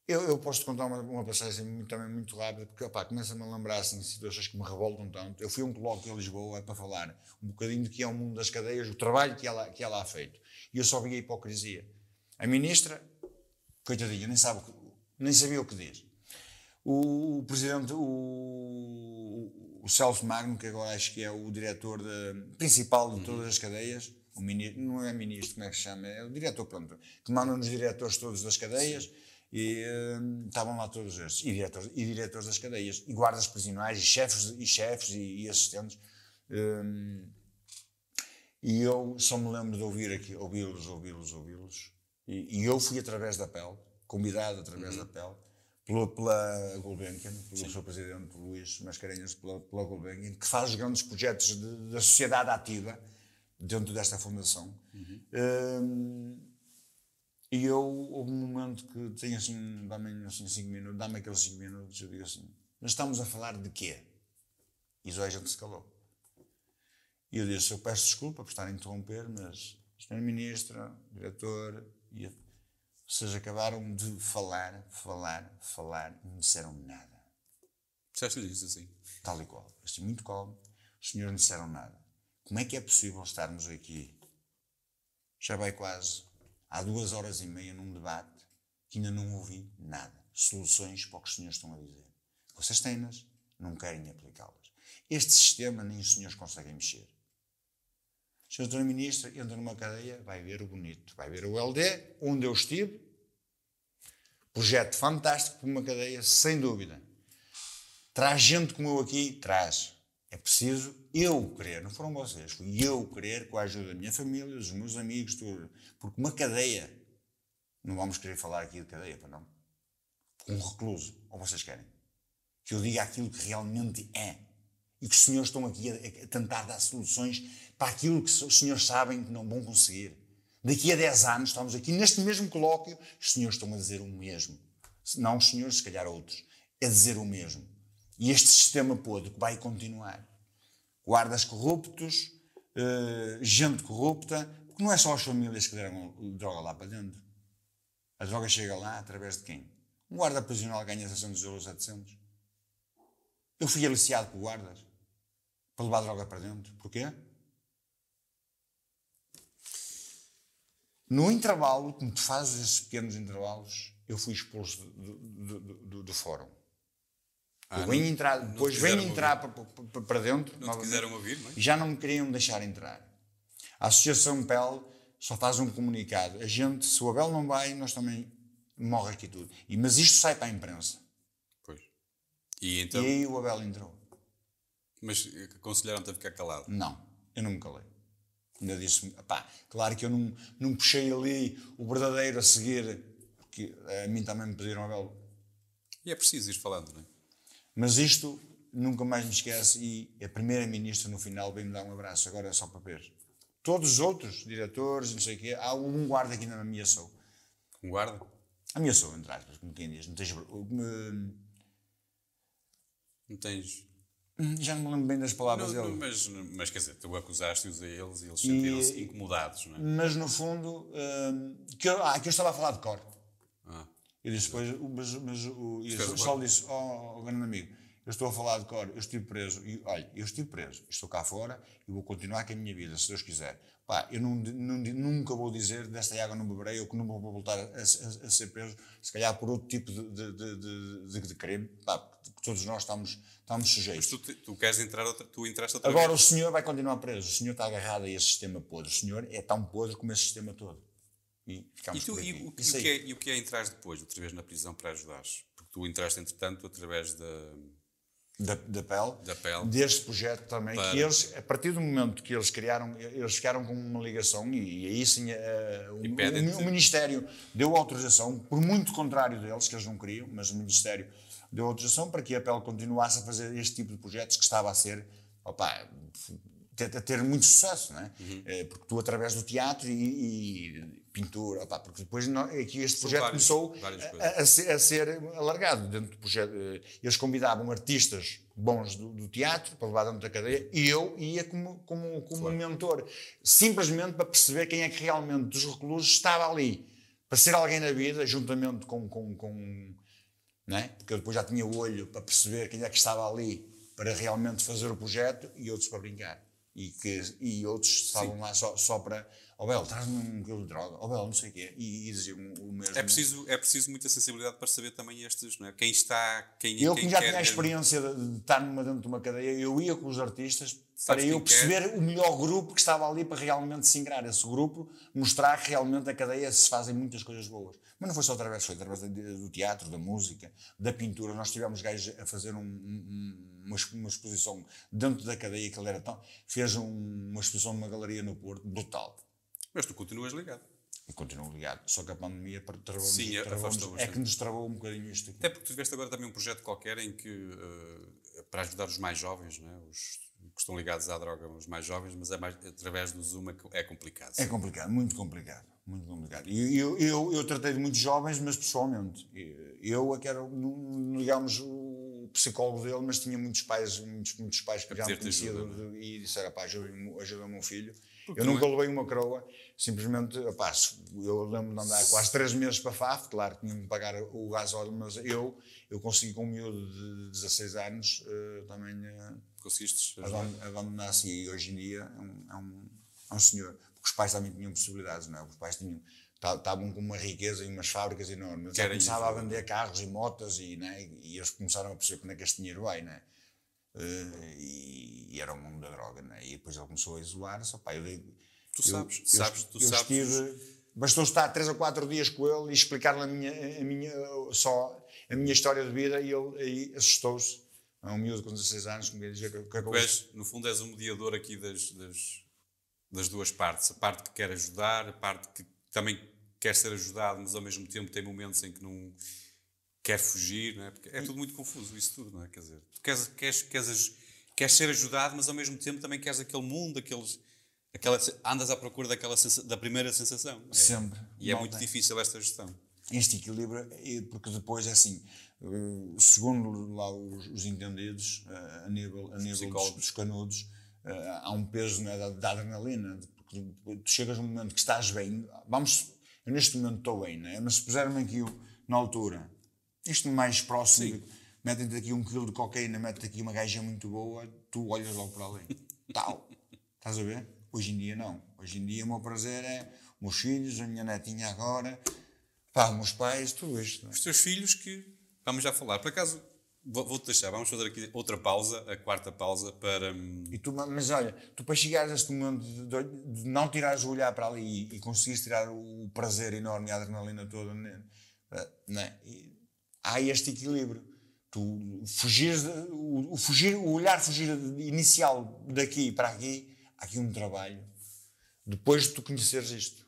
Eu, eu posso-te contar uma, uma passagem muito, também muito rápida, porque começa-me a lembrar assim, situações que me revoltam tanto. Eu fui a um colóquio em Lisboa para falar um bocadinho do que é o mundo das cadeias, o trabalho que ela, que ela ha feito. E eu só vi a hipocrisia. A ministra, coitadinha, nem, sabe, nem sabia o que diz. O, o presidente, o, o Celso Magno, que agora acho que é o diretor de, principal de todas as cadeias, o ministro, não é ministro, como é que se chama? É o diretor, pronto, que manda nos diretores todos das cadeias. Sim e uh, estavam lá todos estes, e diretores, e diretores das cadeias, e guardas prisionais, e chefes, e, chefes, e, e assistentes. Um, e eu só me lembro de ouvir aqui, ouvi-los, ouvi-los, ouvi-los. E, e, eu fui através da pele, convidado através uhum. da pele, pela, pela Gulbenkian, pelo Sim. seu presidente Luís Mascarenhas, pela, pela Gulbenkian, que faz grandes projetos da sociedade ativa dentro desta fundação. Uhum. Um, e eu, houve um momento que tenho assim, dá-me assim cinco minutos, dá-me aqueles cinco minutos, eu digo assim, mas estamos a falar de quê? E a gente se calou. E eu disse, eu peço desculpa por estar a interromper, mas Sr. Ministro, Diretor, e vocês acabaram de falar, falar, falar e não disseram nada. Disseste-lhe isso assim? Tal e qual. Assim, muito calmo. Os senhores não disseram nada. Como é que é possível estarmos aqui? Já vai quase há duas horas e meia num debate que ainda não ouvi nada. Soluções para o que os senhores estão a dizer. Vocês têm-nas, não querem aplicá-las. Este sistema nem os senhores conseguem mexer. O Sr. Dr. Ministro entra numa cadeia, vai ver o bonito, vai ver o LD, onde eu estive. Projeto fantástico para uma cadeia, sem dúvida. Traz gente como eu aqui? Traz. É preciso eu querer, não foram vocês, fui eu querer, com a ajuda da minha família, dos meus amigos, tudo. Porque uma cadeia, não vamos querer falar aqui de cadeia, para não. Um recluso, ou vocês querem? Que eu diga aquilo que realmente é. E que os senhores estão aqui a, a tentar dar soluções para aquilo que os senhores sabem que não vão conseguir. Daqui a 10 anos, estamos aqui neste mesmo colóquio, os senhores estão a dizer o mesmo. Não os senhores, se calhar outros. A dizer o mesmo. E este sistema podre que vai continuar. Guardas corruptos, uh, gente corrupta, porque não é só as famílias que deram droga lá para dentro. A droga chega lá através de quem? Um guarda prisional ganha 600 euros, 700. Eu fui aliciado por guardas para levar droga para dentro. Porquê? No intervalo, como tu fazes esses pequenos intervalos, eu fui expulso do, do, do, do fórum. Ah, não, entrar, depois venho entrar para, para, para, dentro. Não quiseram ouvir, não é? Já não me queriam deixar entrar. A Associação PEL só faz um comunicado. A gente, se o Abel não vai, nós também morre aqui tudo. E, mas isto sai para a imprensa. Pois. E, então... e aí o Abel entrou. Mas aconselharam-te a ficar calado? Não, eu não me calei. Ainda disse, pá, claro que eu não, não puxei ali o verdadeiro a seguir, porque a mim também me pediram, Abel. E é preciso ir falando, não é? Mas isto nunca mais me esquece e a primeira-ministra no final veio-me dar um abraço, agora é só para ver. Todos os outros, diretores, não sei o quê, há um guarda que ainda me ameaçou. Um guarda? Ameaçou, entre aspas, como quem diz. Não tens... Não tens... Já não me lembro bem das palavras não, dele. Mas, mas quer dizer, tu acusaste-os a eles e eles sentiram-se incomodados, não é? Mas no fundo, hum, que eu, ah, que eu estava a falar de cor. Eu disse depois, mas, mas o, o Sol disse, oh, oh, grande amigo, eu estou a falar de cor, eu estive preso, e olha, eu estive preso, estou cá fora e vou continuar com a minha vida, se Deus quiser. Pá, eu não, não, nunca vou dizer desta água não beberei ou que não vou voltar a, a, a ser preso, se calhar por outro tipo de, de, de, de crime, pá, porque todos nós estamos, estamos sujeitos. Mas tu, tu queres entrar, outra, tu entraste outra Agora vez? o senhor vai continuar preso, o senhor está agarrado a esse sistema podre, o senhor é tão podre como esse sistema todo. E e, tu, e, o, e, o que é, e o que é entrar depois, outra vez na prisão para ajudares? Porque tu entraste, entretanto, através da... Da, da PEL, da PEL, deste projeto também, para... que eles, a partir do momento que eles criaram, eles ficaram com uma ligação e, e aí sim uh, o, o, o, Ministério deu autorização, por muito contrário deles, que eles não queriam, mas o Ministério deu autorização para que a PEL continuasse a fazer este tipo de projetos que estava a ser, opa, a ter muito sucesso, não é? Uhum. Eh, porque tu, através do teatro e, e pintura, opa, porque depois não, aqui este projeto vários, começou a, a, ser, a, ser, alargado dentro do projeto. Eh, eles convidavam artistas bons do, do, teatro para levar dentro da cadeia e eu ia como, como, como claro. mentor, simplesmente para perceber quem é que realmente dos reclusos estava ali, para ser alguém na vida, juntamente com, com, com é? porque eu depois já tinha o olho para perceber quem é que estava ali para realmente fazer o projeto e outros para brincar e, que, e outros estavam Sim. lá só, só para oh Bel, traz-me um quilo de droga, oh Bel, não sei o quê, e, e diziam o mesmo. É preciso, é preciso muita sensibilidade para saber também estes, não é? Quem está, quem Eu, quem que já tinha a experiência de, de, estar numa, dentro de uma cadeia, eu ia com os artistas para eu perceber quer? o melhor grupo que estava ali para realmente se ingrar esse grupo, mostrar que realmente a cadeia se fazem muitas coisas boas. Mas não foi só através, foi através do teatro, da música, da pintura. Nós tivemos gajos a fazer um, um uma, uma, exposição dentro da cadeia que ele era tão. fez um, uma exposição numa galeria no Porto, brutal. Mas tu continuas ligado. e continuo ligado. Só que a pandemia travou Sim, travou é que nos travou um bocadinho isto aqui. Até porque tu tiveste agora também um projeto qualquer em que, uh, para ajudar os mais jovens, né? os que estão ligados à droga, os mais jovens, mas é mais, através do Zoom é complicado. É complicado, muito complicado. Muito complicado. Eu, eu, eu, eu tratei de muitos jovens, mas pessoalmente. Eu é que era, digamos, o psicólogo dele, mas tinha muitos pais, muitos, muitos pais que já me conheciam é? e disseram, pá, ajuda, ajuda o meu filho. Eu nunca é? levei uma coroa, simplesmente, opá, eu lembro de andar quase três meses para FAF, claro, tinha-me de pagar o gasóleo, mas eu, eu consegui com um miúdo de 16 anos uh, também uh, Conseguiste abandonar-se e hoje em dia é um, é, um, é um senhor, porque os pais também tinham possibilidades, não é? Os pais tinham, estavam com uma riqueza e umas fábricas enormes. Começava a vender carros e motas e, né, e eles começaram a perceber como é que este dinheiro vai, né? Uh, e, e, era o mundo da droga, né? E depois ele começou a isolar-se. Eu digo, tu sabes, eu, sabes, tu eu sabes. Estive, bastou estar três ou quatro dias com ele e explicar-lhe a minha, a minha, só a minha história de vida e ele assustou-se. É um miúdo com 16 anos, que, que, que és, No fundo, és um mediador aqui das, das, das duas partes. A parte que quer ajudar, a parte que também quer ser ajudado, mas ao mesmo tempo tem momentos em que não quer fugir, não é? Porque é tudo muito confuso isso tudo, não é? Quer dizer, tu queres, queres, queres, queres ser ajudado, mas ao mesmo tempo também queres aquele mundo, aqueles, aquela, andas à procura daquela da primeira sensação. É? Sempre. E é muito tem. difícil esta gestão. Este equilíbrio, porque depois é assim, eh, segundo lá os, os entendidos, eh, a nível, a nível dos, dos canudos, eh, há um peso né, da, da adrenalina, porque tu chegas num momento que estás bem, vamos, eu neste momento estou bem, né? mas se puserem aqui na altura isto mais próximo, metem-te aqui um quilo de cocaína, metem-te aqui uma gaja muito boa, tu olhas logo para além. Tal. Estás a ver? Hoje em dia não. Hoje em dia o meu prazer é meus filhos, a minha netinha agora, pá, meus pais, tudo isto. É? Os teus filhos que vamos já falar. Por acaso, vou-te deixar, vamos fazer aqui outra pausa, a quarta pausa para. Hum, e tu, mas olha, tu para chegares a este momento de, de não tirares o olhar para ali e, e conseguires tirar o prazer enorme e a adrenalina toda, né? né? E, há este equilíbrio. Tu fugires, o, o, fugir, o olhar fugir inicial daqui para aqui, há aqui um trabalho. Depois de tu conheceres isto,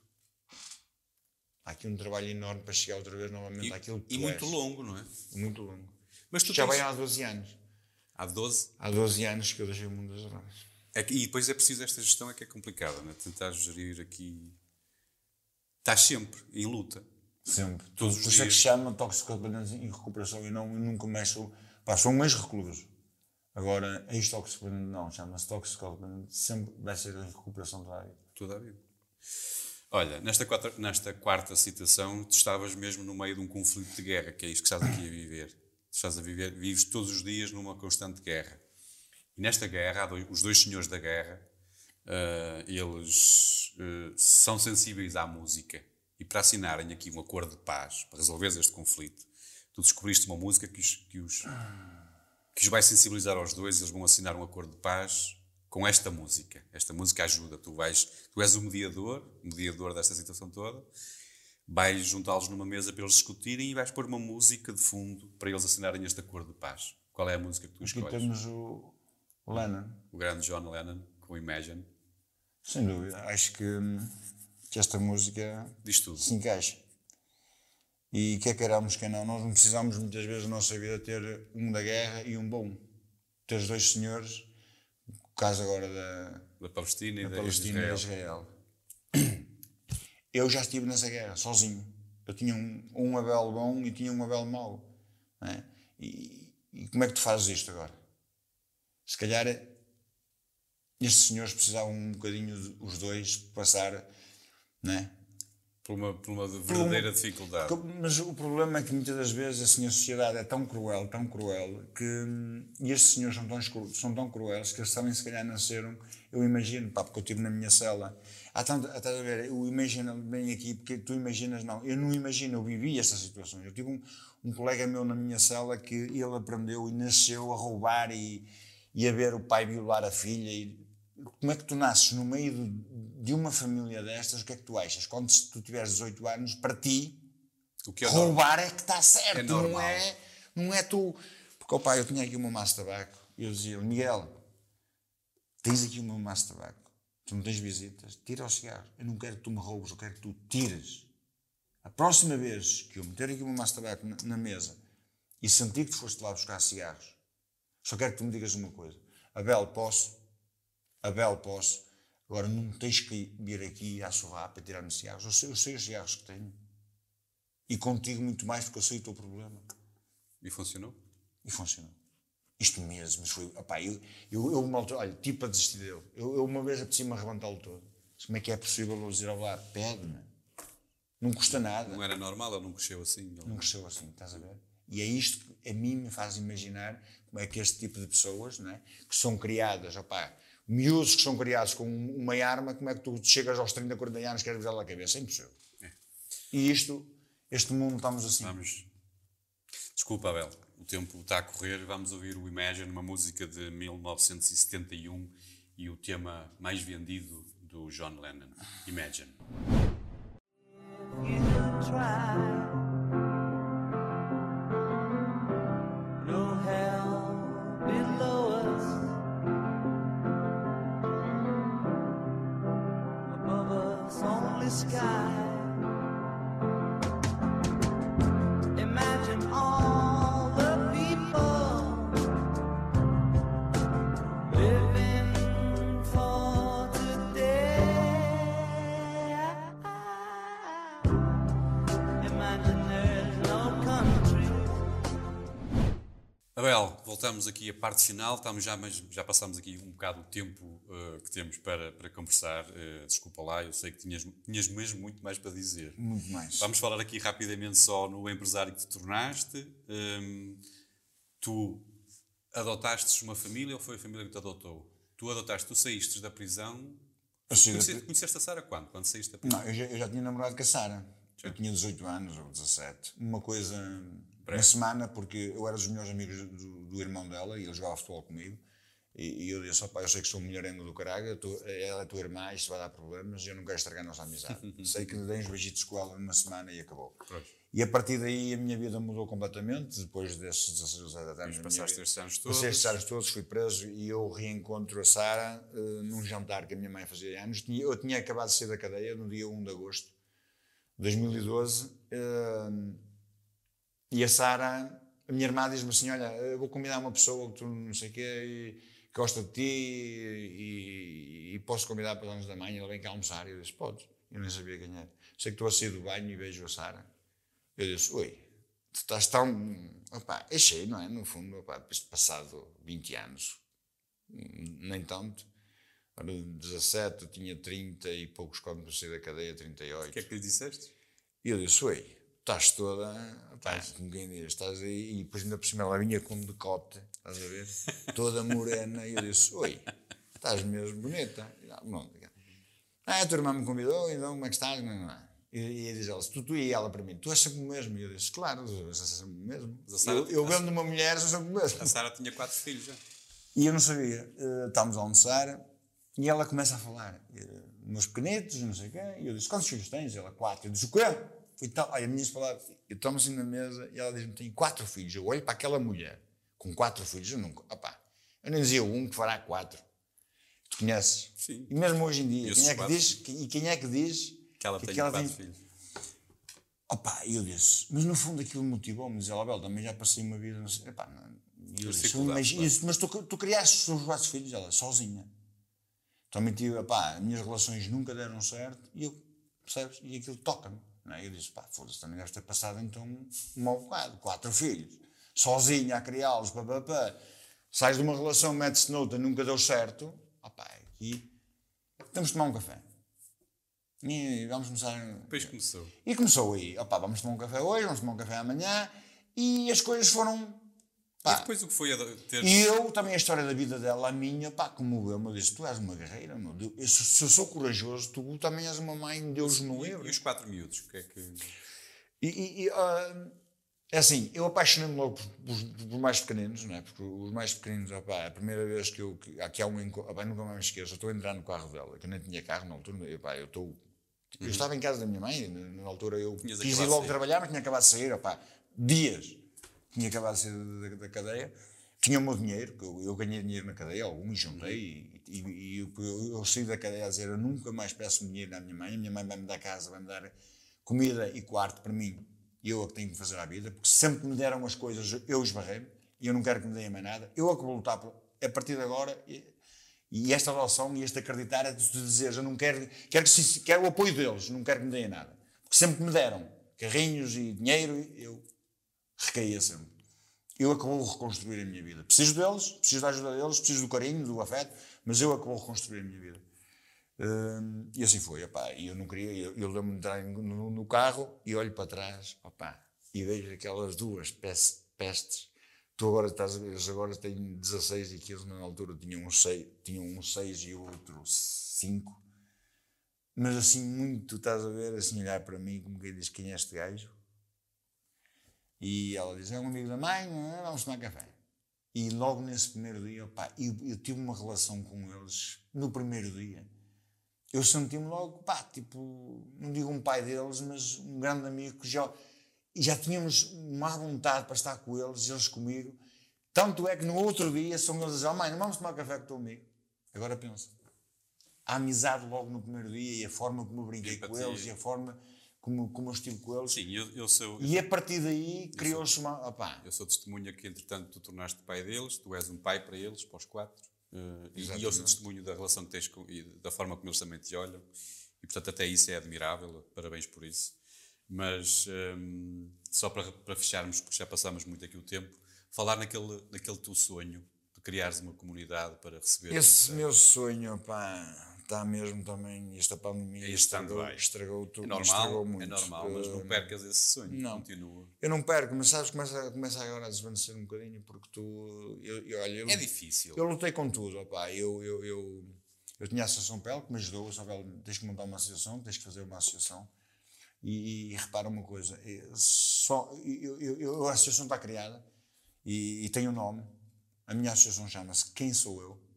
há aqui um trabalho enorme para chegar outra vez novamente e, àquilo que E muito és. longo, não é? Muito longo. Mas tu Já tens... vai há 12 anos. Há 12? Há 12 anos que eu deixei o mundo das drogas. É que, e depois é preciso esta gestão, é que é complicada, não é? Tentar gerir aqui. Estás sempre em luta. Sempre. Todos os Por isso é que se chama toxicodependência em recuperação e não, nunca mexo. Pá, sou um ex-recluso. Agora, ex-toxicodependente não, chama-se toxicodependente, sempre vai ser em recuperação toda a vida. Toda a vida. Olha, nesta quarta, nesta quarta citação, tu estavas mesmo no meio de um conflito de guerra, que é isto que estás aqui a viver. Tu estás a viver, vives todos os dias numa constante guerra. E nesta guerra, dois, os dois senhores da guerra, uh, eles uh, são sensíveis à música e para assinarem aqui um acordo de paz, para resolver este conflito, tu descobriste uma música que os, que os, que os vai sensibilizar aos dois, eles vão assinar um acordo de paz com esta música. Esta música ajuda, tu vais, tu és o mediador, o mediador desta situação toda, vais juntá-los numa mesa para eles discutirem e vais pôr uma música de fundo para eles assinarem este acordo de paz. Qual é a música que tu Aqui escolhes? temos o Lennon. O grande John Lennon, com Imagine. Sem dúvida. Acho que hum, que esta música Diz tudo. se encaixa. E quer queiramos, quer não, nós não precisamos muitas vezes na nossa vida ter um da guerra e um bom. Ter os dois senhores, o caso agora da, da Palestina, e, da Palestina Israel. e Israel. Eu já estive nessa guerra, sozinho. Eu tinha um, um Abel bom e tinha um Abel mau. É? E, e como é que tu fazes isto agora? Se calhar estes senhores precisavam um bocadinho, os dois, passar né? Por uma, por uma verdadeira uma, dificuldade. Mas o problema é que muitas das vezes assim, a sociedade é tão cruel, tão cruel, que e estes senhores são tão, são tão cruéis que eles também se calhar nasceram, eu imagino, pá, porque eu estive na minha cela, há tanto, a ver, eu imagino bem aqui, porque tu imaginas, não, eu não imagino, eu vivi estas situações, eu tive um, um colega meu na minha cela que ele aprendeu e nasceu a roubar e, e a ver o pai violar a filha e como é que tu nasces no meio de, uma família destas? O que é que tu achas? Quando tu tiveres 18 anos, para ti, é roubar normal. é que está certo, é não, é, não é tu. Porque, o pai, eu tinha aqui uma massa de tabaco e eu dizia: Miguel, tens aqui uma massa de tabaco. tu não tens visitas, tira os cigarros. Eu não quero que tu me roubes, eu quero que tu tires. A próxima vez que eu meter aqui uma massa de tabaco na, na mesa e sentir que tu foste lá buscar cigarros, só quero que tu me digas uma coisa. Abel, posso? Abel, posso? Agora não tens que vir aqui à sorrar para tirar-me cigarros. Eu sei, eu sei os cigarros que tenho. E contigo muito mais porque eu sei o teu problema. E funcionou? E funcionou. Isto mesmo, mas foi. Opá, eu, eu, eu olha, tipo a desistir dele. Eu, eu uma vez apetecia-me arrebentá-lo todo. Como é que é possível eu dizer ao lado? Pede-me. Não custa nada. Não era normal, ele não cresceu assim. Não cresceu assim, estás a ver? E é isto que a mim me faz imaginar como é que este tipo de pessoas, não é? que são criadas, opá, miúdos que são criados com uma arma, como é que tu chegas aos 30, 40 anos e queres visar a cabeça? É impossível. É. E isto, este mundo, estamos assim. Vamos. Desculpa, Abel, o tempo está a correr. Vamos ouvir o Imagine, uma música de 1971 e o tema mais vendido do John Lennon. Imagine. sky. Voltamos aqui à parte final, estamos já, mas já passámos aqui um bocado o tempo uh, que temos para, para conversar. Uh, desculpa lá, eu sei que tinhas, tinhas mesmo muito mais para dizer. Muito mais. Vamos falar aqui rapidamente só no empresário que te tornaste. Um, ehm, tu adotaste uma família ou foi a família que te adotou? Tu adotaste, tu saíste da prisão. Conheceste, conheceste a Sara quando? Quando saíste da prisão? Não, eu já, eu já tinha namorado com a Sara. Eu tinha 18 anos ou 17. Uma coisa na semana, porque eu era dos melhores amigos do, do irmão dela e ele jogava futebol comigo. E, e eu disse: pai, eu sei que sou mulherengo do caralho, ela é tua irmã, isto vai dar problemas, eu não quero estragar a nossa amizade. sei que dei uns beijitos com ela numa semana e acabou. Pois. E a partir daí a minha vida mudou completamente, depois desses 16, 17 anos. passaste estes anos todos. Passei estes anos todos, fui preso e eu reencontro a Sara uh, num jantar que a minha mãe fazia anos. Eu tinha acabado de sair da cadeia no dia 1 de agosto de 2012. Uh, e a Sara, a minha irmã diz-me assim: Olha, vou convidar uma pessoa que tu não sei o quê, que gosta de ti e, e, posso convidar para as 11 da manhã, ela vem cá almoçar. E eu disse: Podes. Eu nem sabia quem era. Sei que estou a sair do banho e vejo a Sara. Eu disse: Oi, tu estás tão. Opa, é cheio, não é? No fundo, opa, passado 20 anos, nem tanto. Era 17, eu tinha 30 e poucos quando saí da cadeia, 38. O que é que lhe disseste? E eu disse: Oi estás toda, estás, como quem diz, estás aí, e depois ainda por cima ela vinha com um decote, estás a ver? Toda morena, e eu disse, oi, estás mesmo bonita. E, ah, ah, a tua irmã me convidou, então como é que estás? Não, não. E, e diz ela, tu, tu e ela para mim, tu és sempre o mesmo. E eu disse, claro, eu sou sempre o mesmo. eu, eu vendo uma mulher, sou sempre o mesmo. A Sara tinha quatro filhos já. E eu não sabia. Uh, estávamos a almoçar e ela começa a falar. Uh, meus pequenitos, não sei o quê. E eu disse, quantos filhos tens? Ela, quatro. Eu disse, o quê? Fui tal, aí a minha palavra, eu tomo assim na mesa e ela diz-me: tenho quatro filhos. Eu olho para aquela mulher com quatro filhos, eu nunca, opá, eu nem dizia um que fará quatro. Tu conheces? Sim. E mesmo hoje em dia, quem é que diz, e quem é que diz que ela que tem quatro tem... filhos? Opa, eu disse, mas no fundo aquilo motivou-me, diz ela, Abel, também já passei uma vida, não sei, epá, não, eu disse, mas, isso, mas tu, tu criaste os quatro filhos, ela, sozinha. Também tive, epá, as minhas relações nunca deram certo, e eu, percebes, e aquilo toca-me. Não é? Eu disse, pá, foda-se, também deves ter passado então um mau bocado, quatro filhos, sozinha a criá-los, pá, pá, pá. Sais de uma relação, metes-te noutra, nunca deu certo, opá, aqui temos de tomar um café. E vamos começar. Depois começou. E começou aí, opá, vamos tomar um café hoje, vamos tomar um café amanhã, e as coisas foram Pá. E depois o que foi a ter. E eu, também a história da vida dela, a minha, pá, como eu, me disse: Tu és uma guerreira, meu Deus. Eu, se eu sou corajoso, tu também és uma mãe, Deus no livro. E os quatro miúdos, o que é que. E, e, e uh, é assim, eu apaixonei-me logo por, por, por, mais pequeninos, não é? Porque os mais pequeninos, opá, a primeira vez que eu. Que, aqui há um encontro, nunca mais me esqueço, eu estou a entrar no carro dela, que eu nem tinha carro na altura, opá, eu estou. Eu uhum. estava em casa da minha mãe, na, altura eu Tinhas quis ir logo trabalhar, mas tinha acabado de sair, opá, dias. Tinha acabado de sair da, da cadeia tinha o meu dinheiro, que eu, eu ganhei dinheiro na cadeia, algum, juntei, uhum. e, e, e eu, eu, eu, saí da cadeia a dizer: Eu nunca mais peço dinheiro à minha mãe, a minha mãe vai-me dar casa, vai-me dar comida e quarto para mim, e eu é que tenho que fazer a vida, porque sempre que me deram as coisas, eu esbarrei-me, e eu não quero que me deem mais nada, eu é que vou lutar por, a partir de agora. E, e esta adoção e este acreditar é de dizer: Eu não quero, quero, que, quero o apoio deles, não quero que me deem nada. Porque sempre que me deram carrinhos e dinheiro, eu recaía sempre eu é que vou reconstruir a minha vida. Preciso deles, preciso da ajuda deles, preciso do carinho, do afeto, mas eu é que vou reconstruir a minha vida. Uh, e assim foi, opá, e eu não queria, eu, eu lembro-me de entrar no, no, carro e olho para trás, opá, e vejo aquelas duas pestes. Tu agora estás a ver, eles agora têm 16 e aqueles na altura tinham um 6, tinham um 6 e outro 5. Mas assim, muito, estás a ver, assim, olhar para mim, como quem diz: quem é este gajo? E ela diz: É um amigo da mãe, vamos tomar café. E logo nesse primeiro dia, opa, eu, eu tive uma relação com eles no primeiro dia. Eu senti-me logo, pá, tipo, não digo um pai deles, mas um grande amigo que já, já tínhamos uma vontade para estar com eles, eles comigo. Tanto é que no outro dia são eles a dizer: oh, mãe, não vamos tomar café com o teu amigo. Agora pensa. A amizade logo no primeiro dia e a forma como eu brinquei com eles e a forma como, como eu estive com eles. Sim, eu, eu sou. E a partir daí criou-se uma. Opá. Eu sou testemunha que, entretanto, tu tornaste pai deles, tu és um pai para eles, para os quatro. Uh, e eu sou testemunho da relação que tens com, e da forma como eles também te olham. E, portanto, até isso é admirável. Parabéns por isso. Mas, um, ehm, só para, para fecharmos, porque já passámos muito aqui o tempo, falar naquele, naquele teu sonho de criares uma comunidade para receber. Esse meu sonho, pá está mesmo também, esta pandemia é estragou, estragou tudo. É normal, estragou muito. é normal, mas não percas esse sonho, não. continua. Eu não perco, mas sabes, começa, começa agora a desvanecer um bocadinho, porque tu, eu, eu, olha, eu, é difícil. Eu lutei com tudo, opá, eu, eu, eu, eu tinha a Associação PEL que me ajudou, a Associação tens que montar uma associação, tens que fazer uma associação, e, e repara uma coisa, só, eu, eu, eu, a associação está criada, e, e tem um nome, a minha associação chama-se Quem Sou Eu, eh,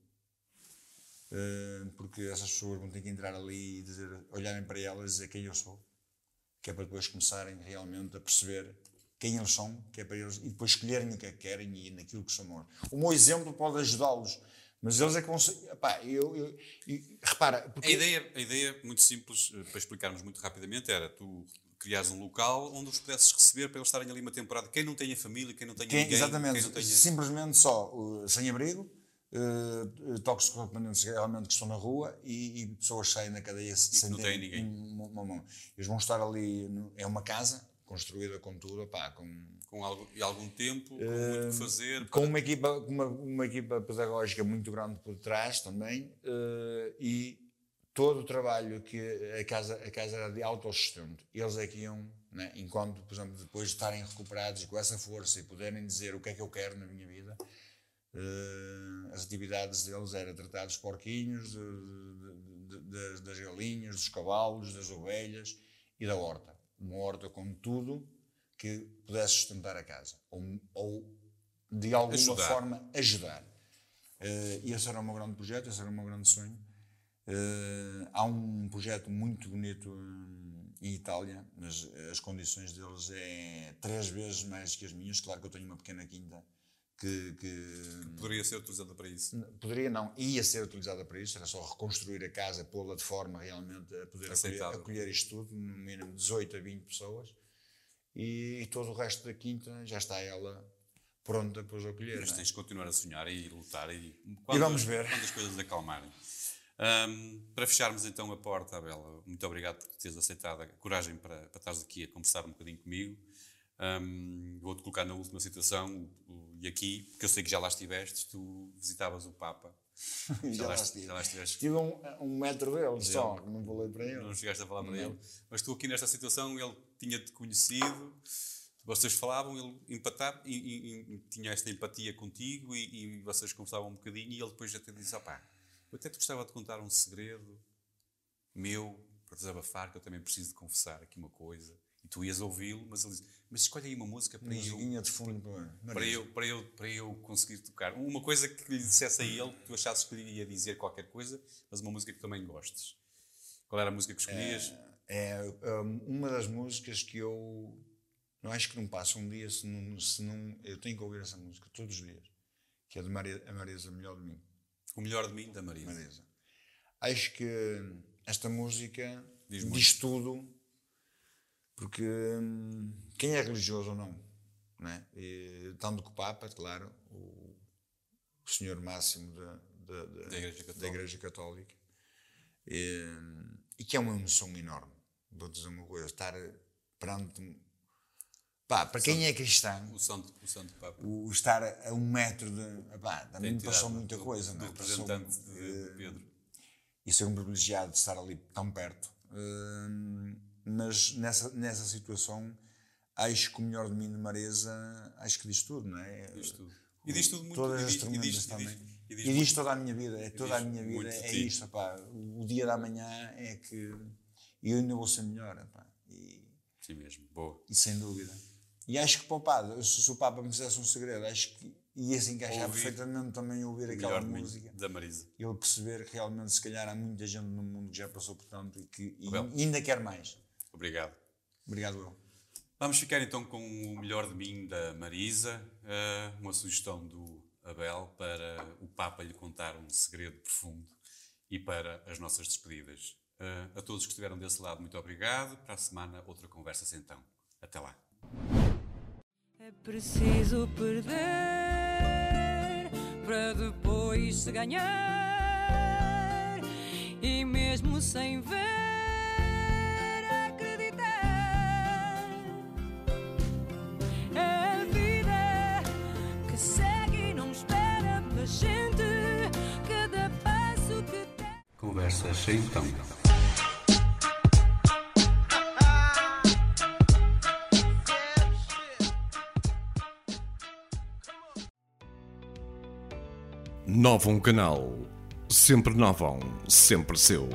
porque essas pessoas vão ter que entrar ali e dizer, olharem para elas e dizer quem eu sou, que é para depois começarem realmente a perceber quem eles são, que é para eles, e depois escolherem o que é que querem e naquilo que são. O meu exemplo pode ajudá-los, mas eles é que vão ser. Epá, eu, eu, eu, repara. Porque... A, ideia, a ideia, muito simples, eh, para explicarmos muito rapidamente, era tu criares um local onde os pudesses receber para eles estarem ali uma temporada. Quem não tenha família, quem não tenha quem, ninguém. Exatamente, quem tenha... simplesmente só sem abrigo uh, toxicodependentes realmente que estão na rua e, e pessoas saem da cadeia sem não ter ninguém. Uma, uma, Eles vão estar ali, no, é uma casa construída com tudo, pá, com, com algum, algum tempo, com uh, muito que fazer. Com uma equipa, uma, uma equipa pedagógica muito grande por trás também uh, e todo o trabalho que a casa, a casa era de autossustento. Eles é que iam, né, enquanto, por exemplo, depois de estarem recuperados com essa força e poderem dizer o que é que eu quero na minha vida, as atividades deles era tratar dos porquinhos, de, de, de, das galinhas, dos cavalos, das ovelhas e da horta. Uma horta com tudo que pudesse sustentar a casa ou, ou de alguma ajudar. forma ajudar. Uh, e esse era o meu grande projeto, esse era o meu grande sonho. Uh, há um projeto muito bonito em Itália, mas as condições deles é três vezes mais que as minhas. Claro que eu tenho uma pequena quinta que, que, poderia ser utilizada para isso. Poderia não, ia ser utilizada para isso, era só reconstruir a casa, pô-la de forma realmente a poder acolher, acolher, isto tudo, no mínimo 18 a 20 pessoas, e, e, todo o resto da quinta já está ela pronta para os acolher. Mas é? tens de continuar a sonhar e lutar e, quando, e vamos ver. quando as coisas acalmarem. Um, para fecharmos então a porta, Abela, muito obrigado por teres aceitado a coragem para, para estares aqui a conversar um bocadinho comigo. Um, Vou-te colocar na última situação, e aqui, porque eu sei que já lá estiveste, tu visitavas o Papa. já, lá, já lá estiveste. Estive um, um metro dele só, não falei para ele. Não chegaste a falar para ele. Mas tu aqui nesta situação, ele tinha-te conhecido, vocês falavam, ele empatava, e, e, e, tinha esta empatia contigo e, e, vocês conversavam um bocadinho e ele depois já te disse, opá, eu até te gostava de contar um segredo meu para desabafar, que eu também preciso de confessar aqui uma coisa. E tu ias ouvi-lo, mas ele disse: Mas escolhe aí uma música para eu, de fundo, para, eu, para, eu, para eu conseguir tocar. Uma coisa que lhe dissesse a ele, que tu achasses que lhe ia dizer qualquer coisa, mas uma música que também gostes. Qual era a música que escolhias? É, é um, uma das músicas que eu. Não acho que não passa um dia se não, se não. Eu tenho que ouvir essa música todos os dias. que é de Maria, a Marisa Melhor de Mim. O Melhor de Mim, da Marisa. Marisa. Acho que esta música diz, diz tudo, porque hum, quem é religioso ou não, né? E, tanto que o Papa, claro, o, o senhor máximo da, da, da, da, Igreja Católica, Igreja Católica e, e, que é uma emoção enorme. Vou dizer uma coisa, estar perante. Pá, para quem é cristão, o Santo, o Santo Papa. O, estar a um metro de. Pá, também me passou muita do, coisa, do não é? representante passou, de, de Pedro. E ser um privilegiado de estar ali tão perto. Uh, mas nessa, nessa situação, acho que o melhor de mim de Maresa, acho que diz tudo, não é? Diz tudo. E diz tudo muito. Todas as tormentas também. E diz, e diz toda a minha vida, é toda a minha vida, é isto, pá. O dia da manhã é que eu ainda vou ser melhor, pá. E, Sim mesmo, boa. E sem dúvida. E acho que para o Papa, se o Papa me fizesse um segredo, acho que ia se encaixar ouvir, perfeitamente também ouvir aquela música. Da Marisa. E ele perceber que realmente, se calhar, há muita gente no mundo que já passou por tanto e que e ainda quer mais. Obrigado. Obrigado, eu. Vamos ficar então com o melhor de mim da Marisa, uh, uma sugestão do Abel para o Papa lhe contar um segredo profundo e para as nossas despedidas. Uh, a todos que estiveram desse lado, muito obrigado. Para a semana, outra conversa então. Até lá. É preciso perder para depois se ganhar, e mesmo sem ver. Conversas então. Nova um canal. Sempre novam, sempre seu.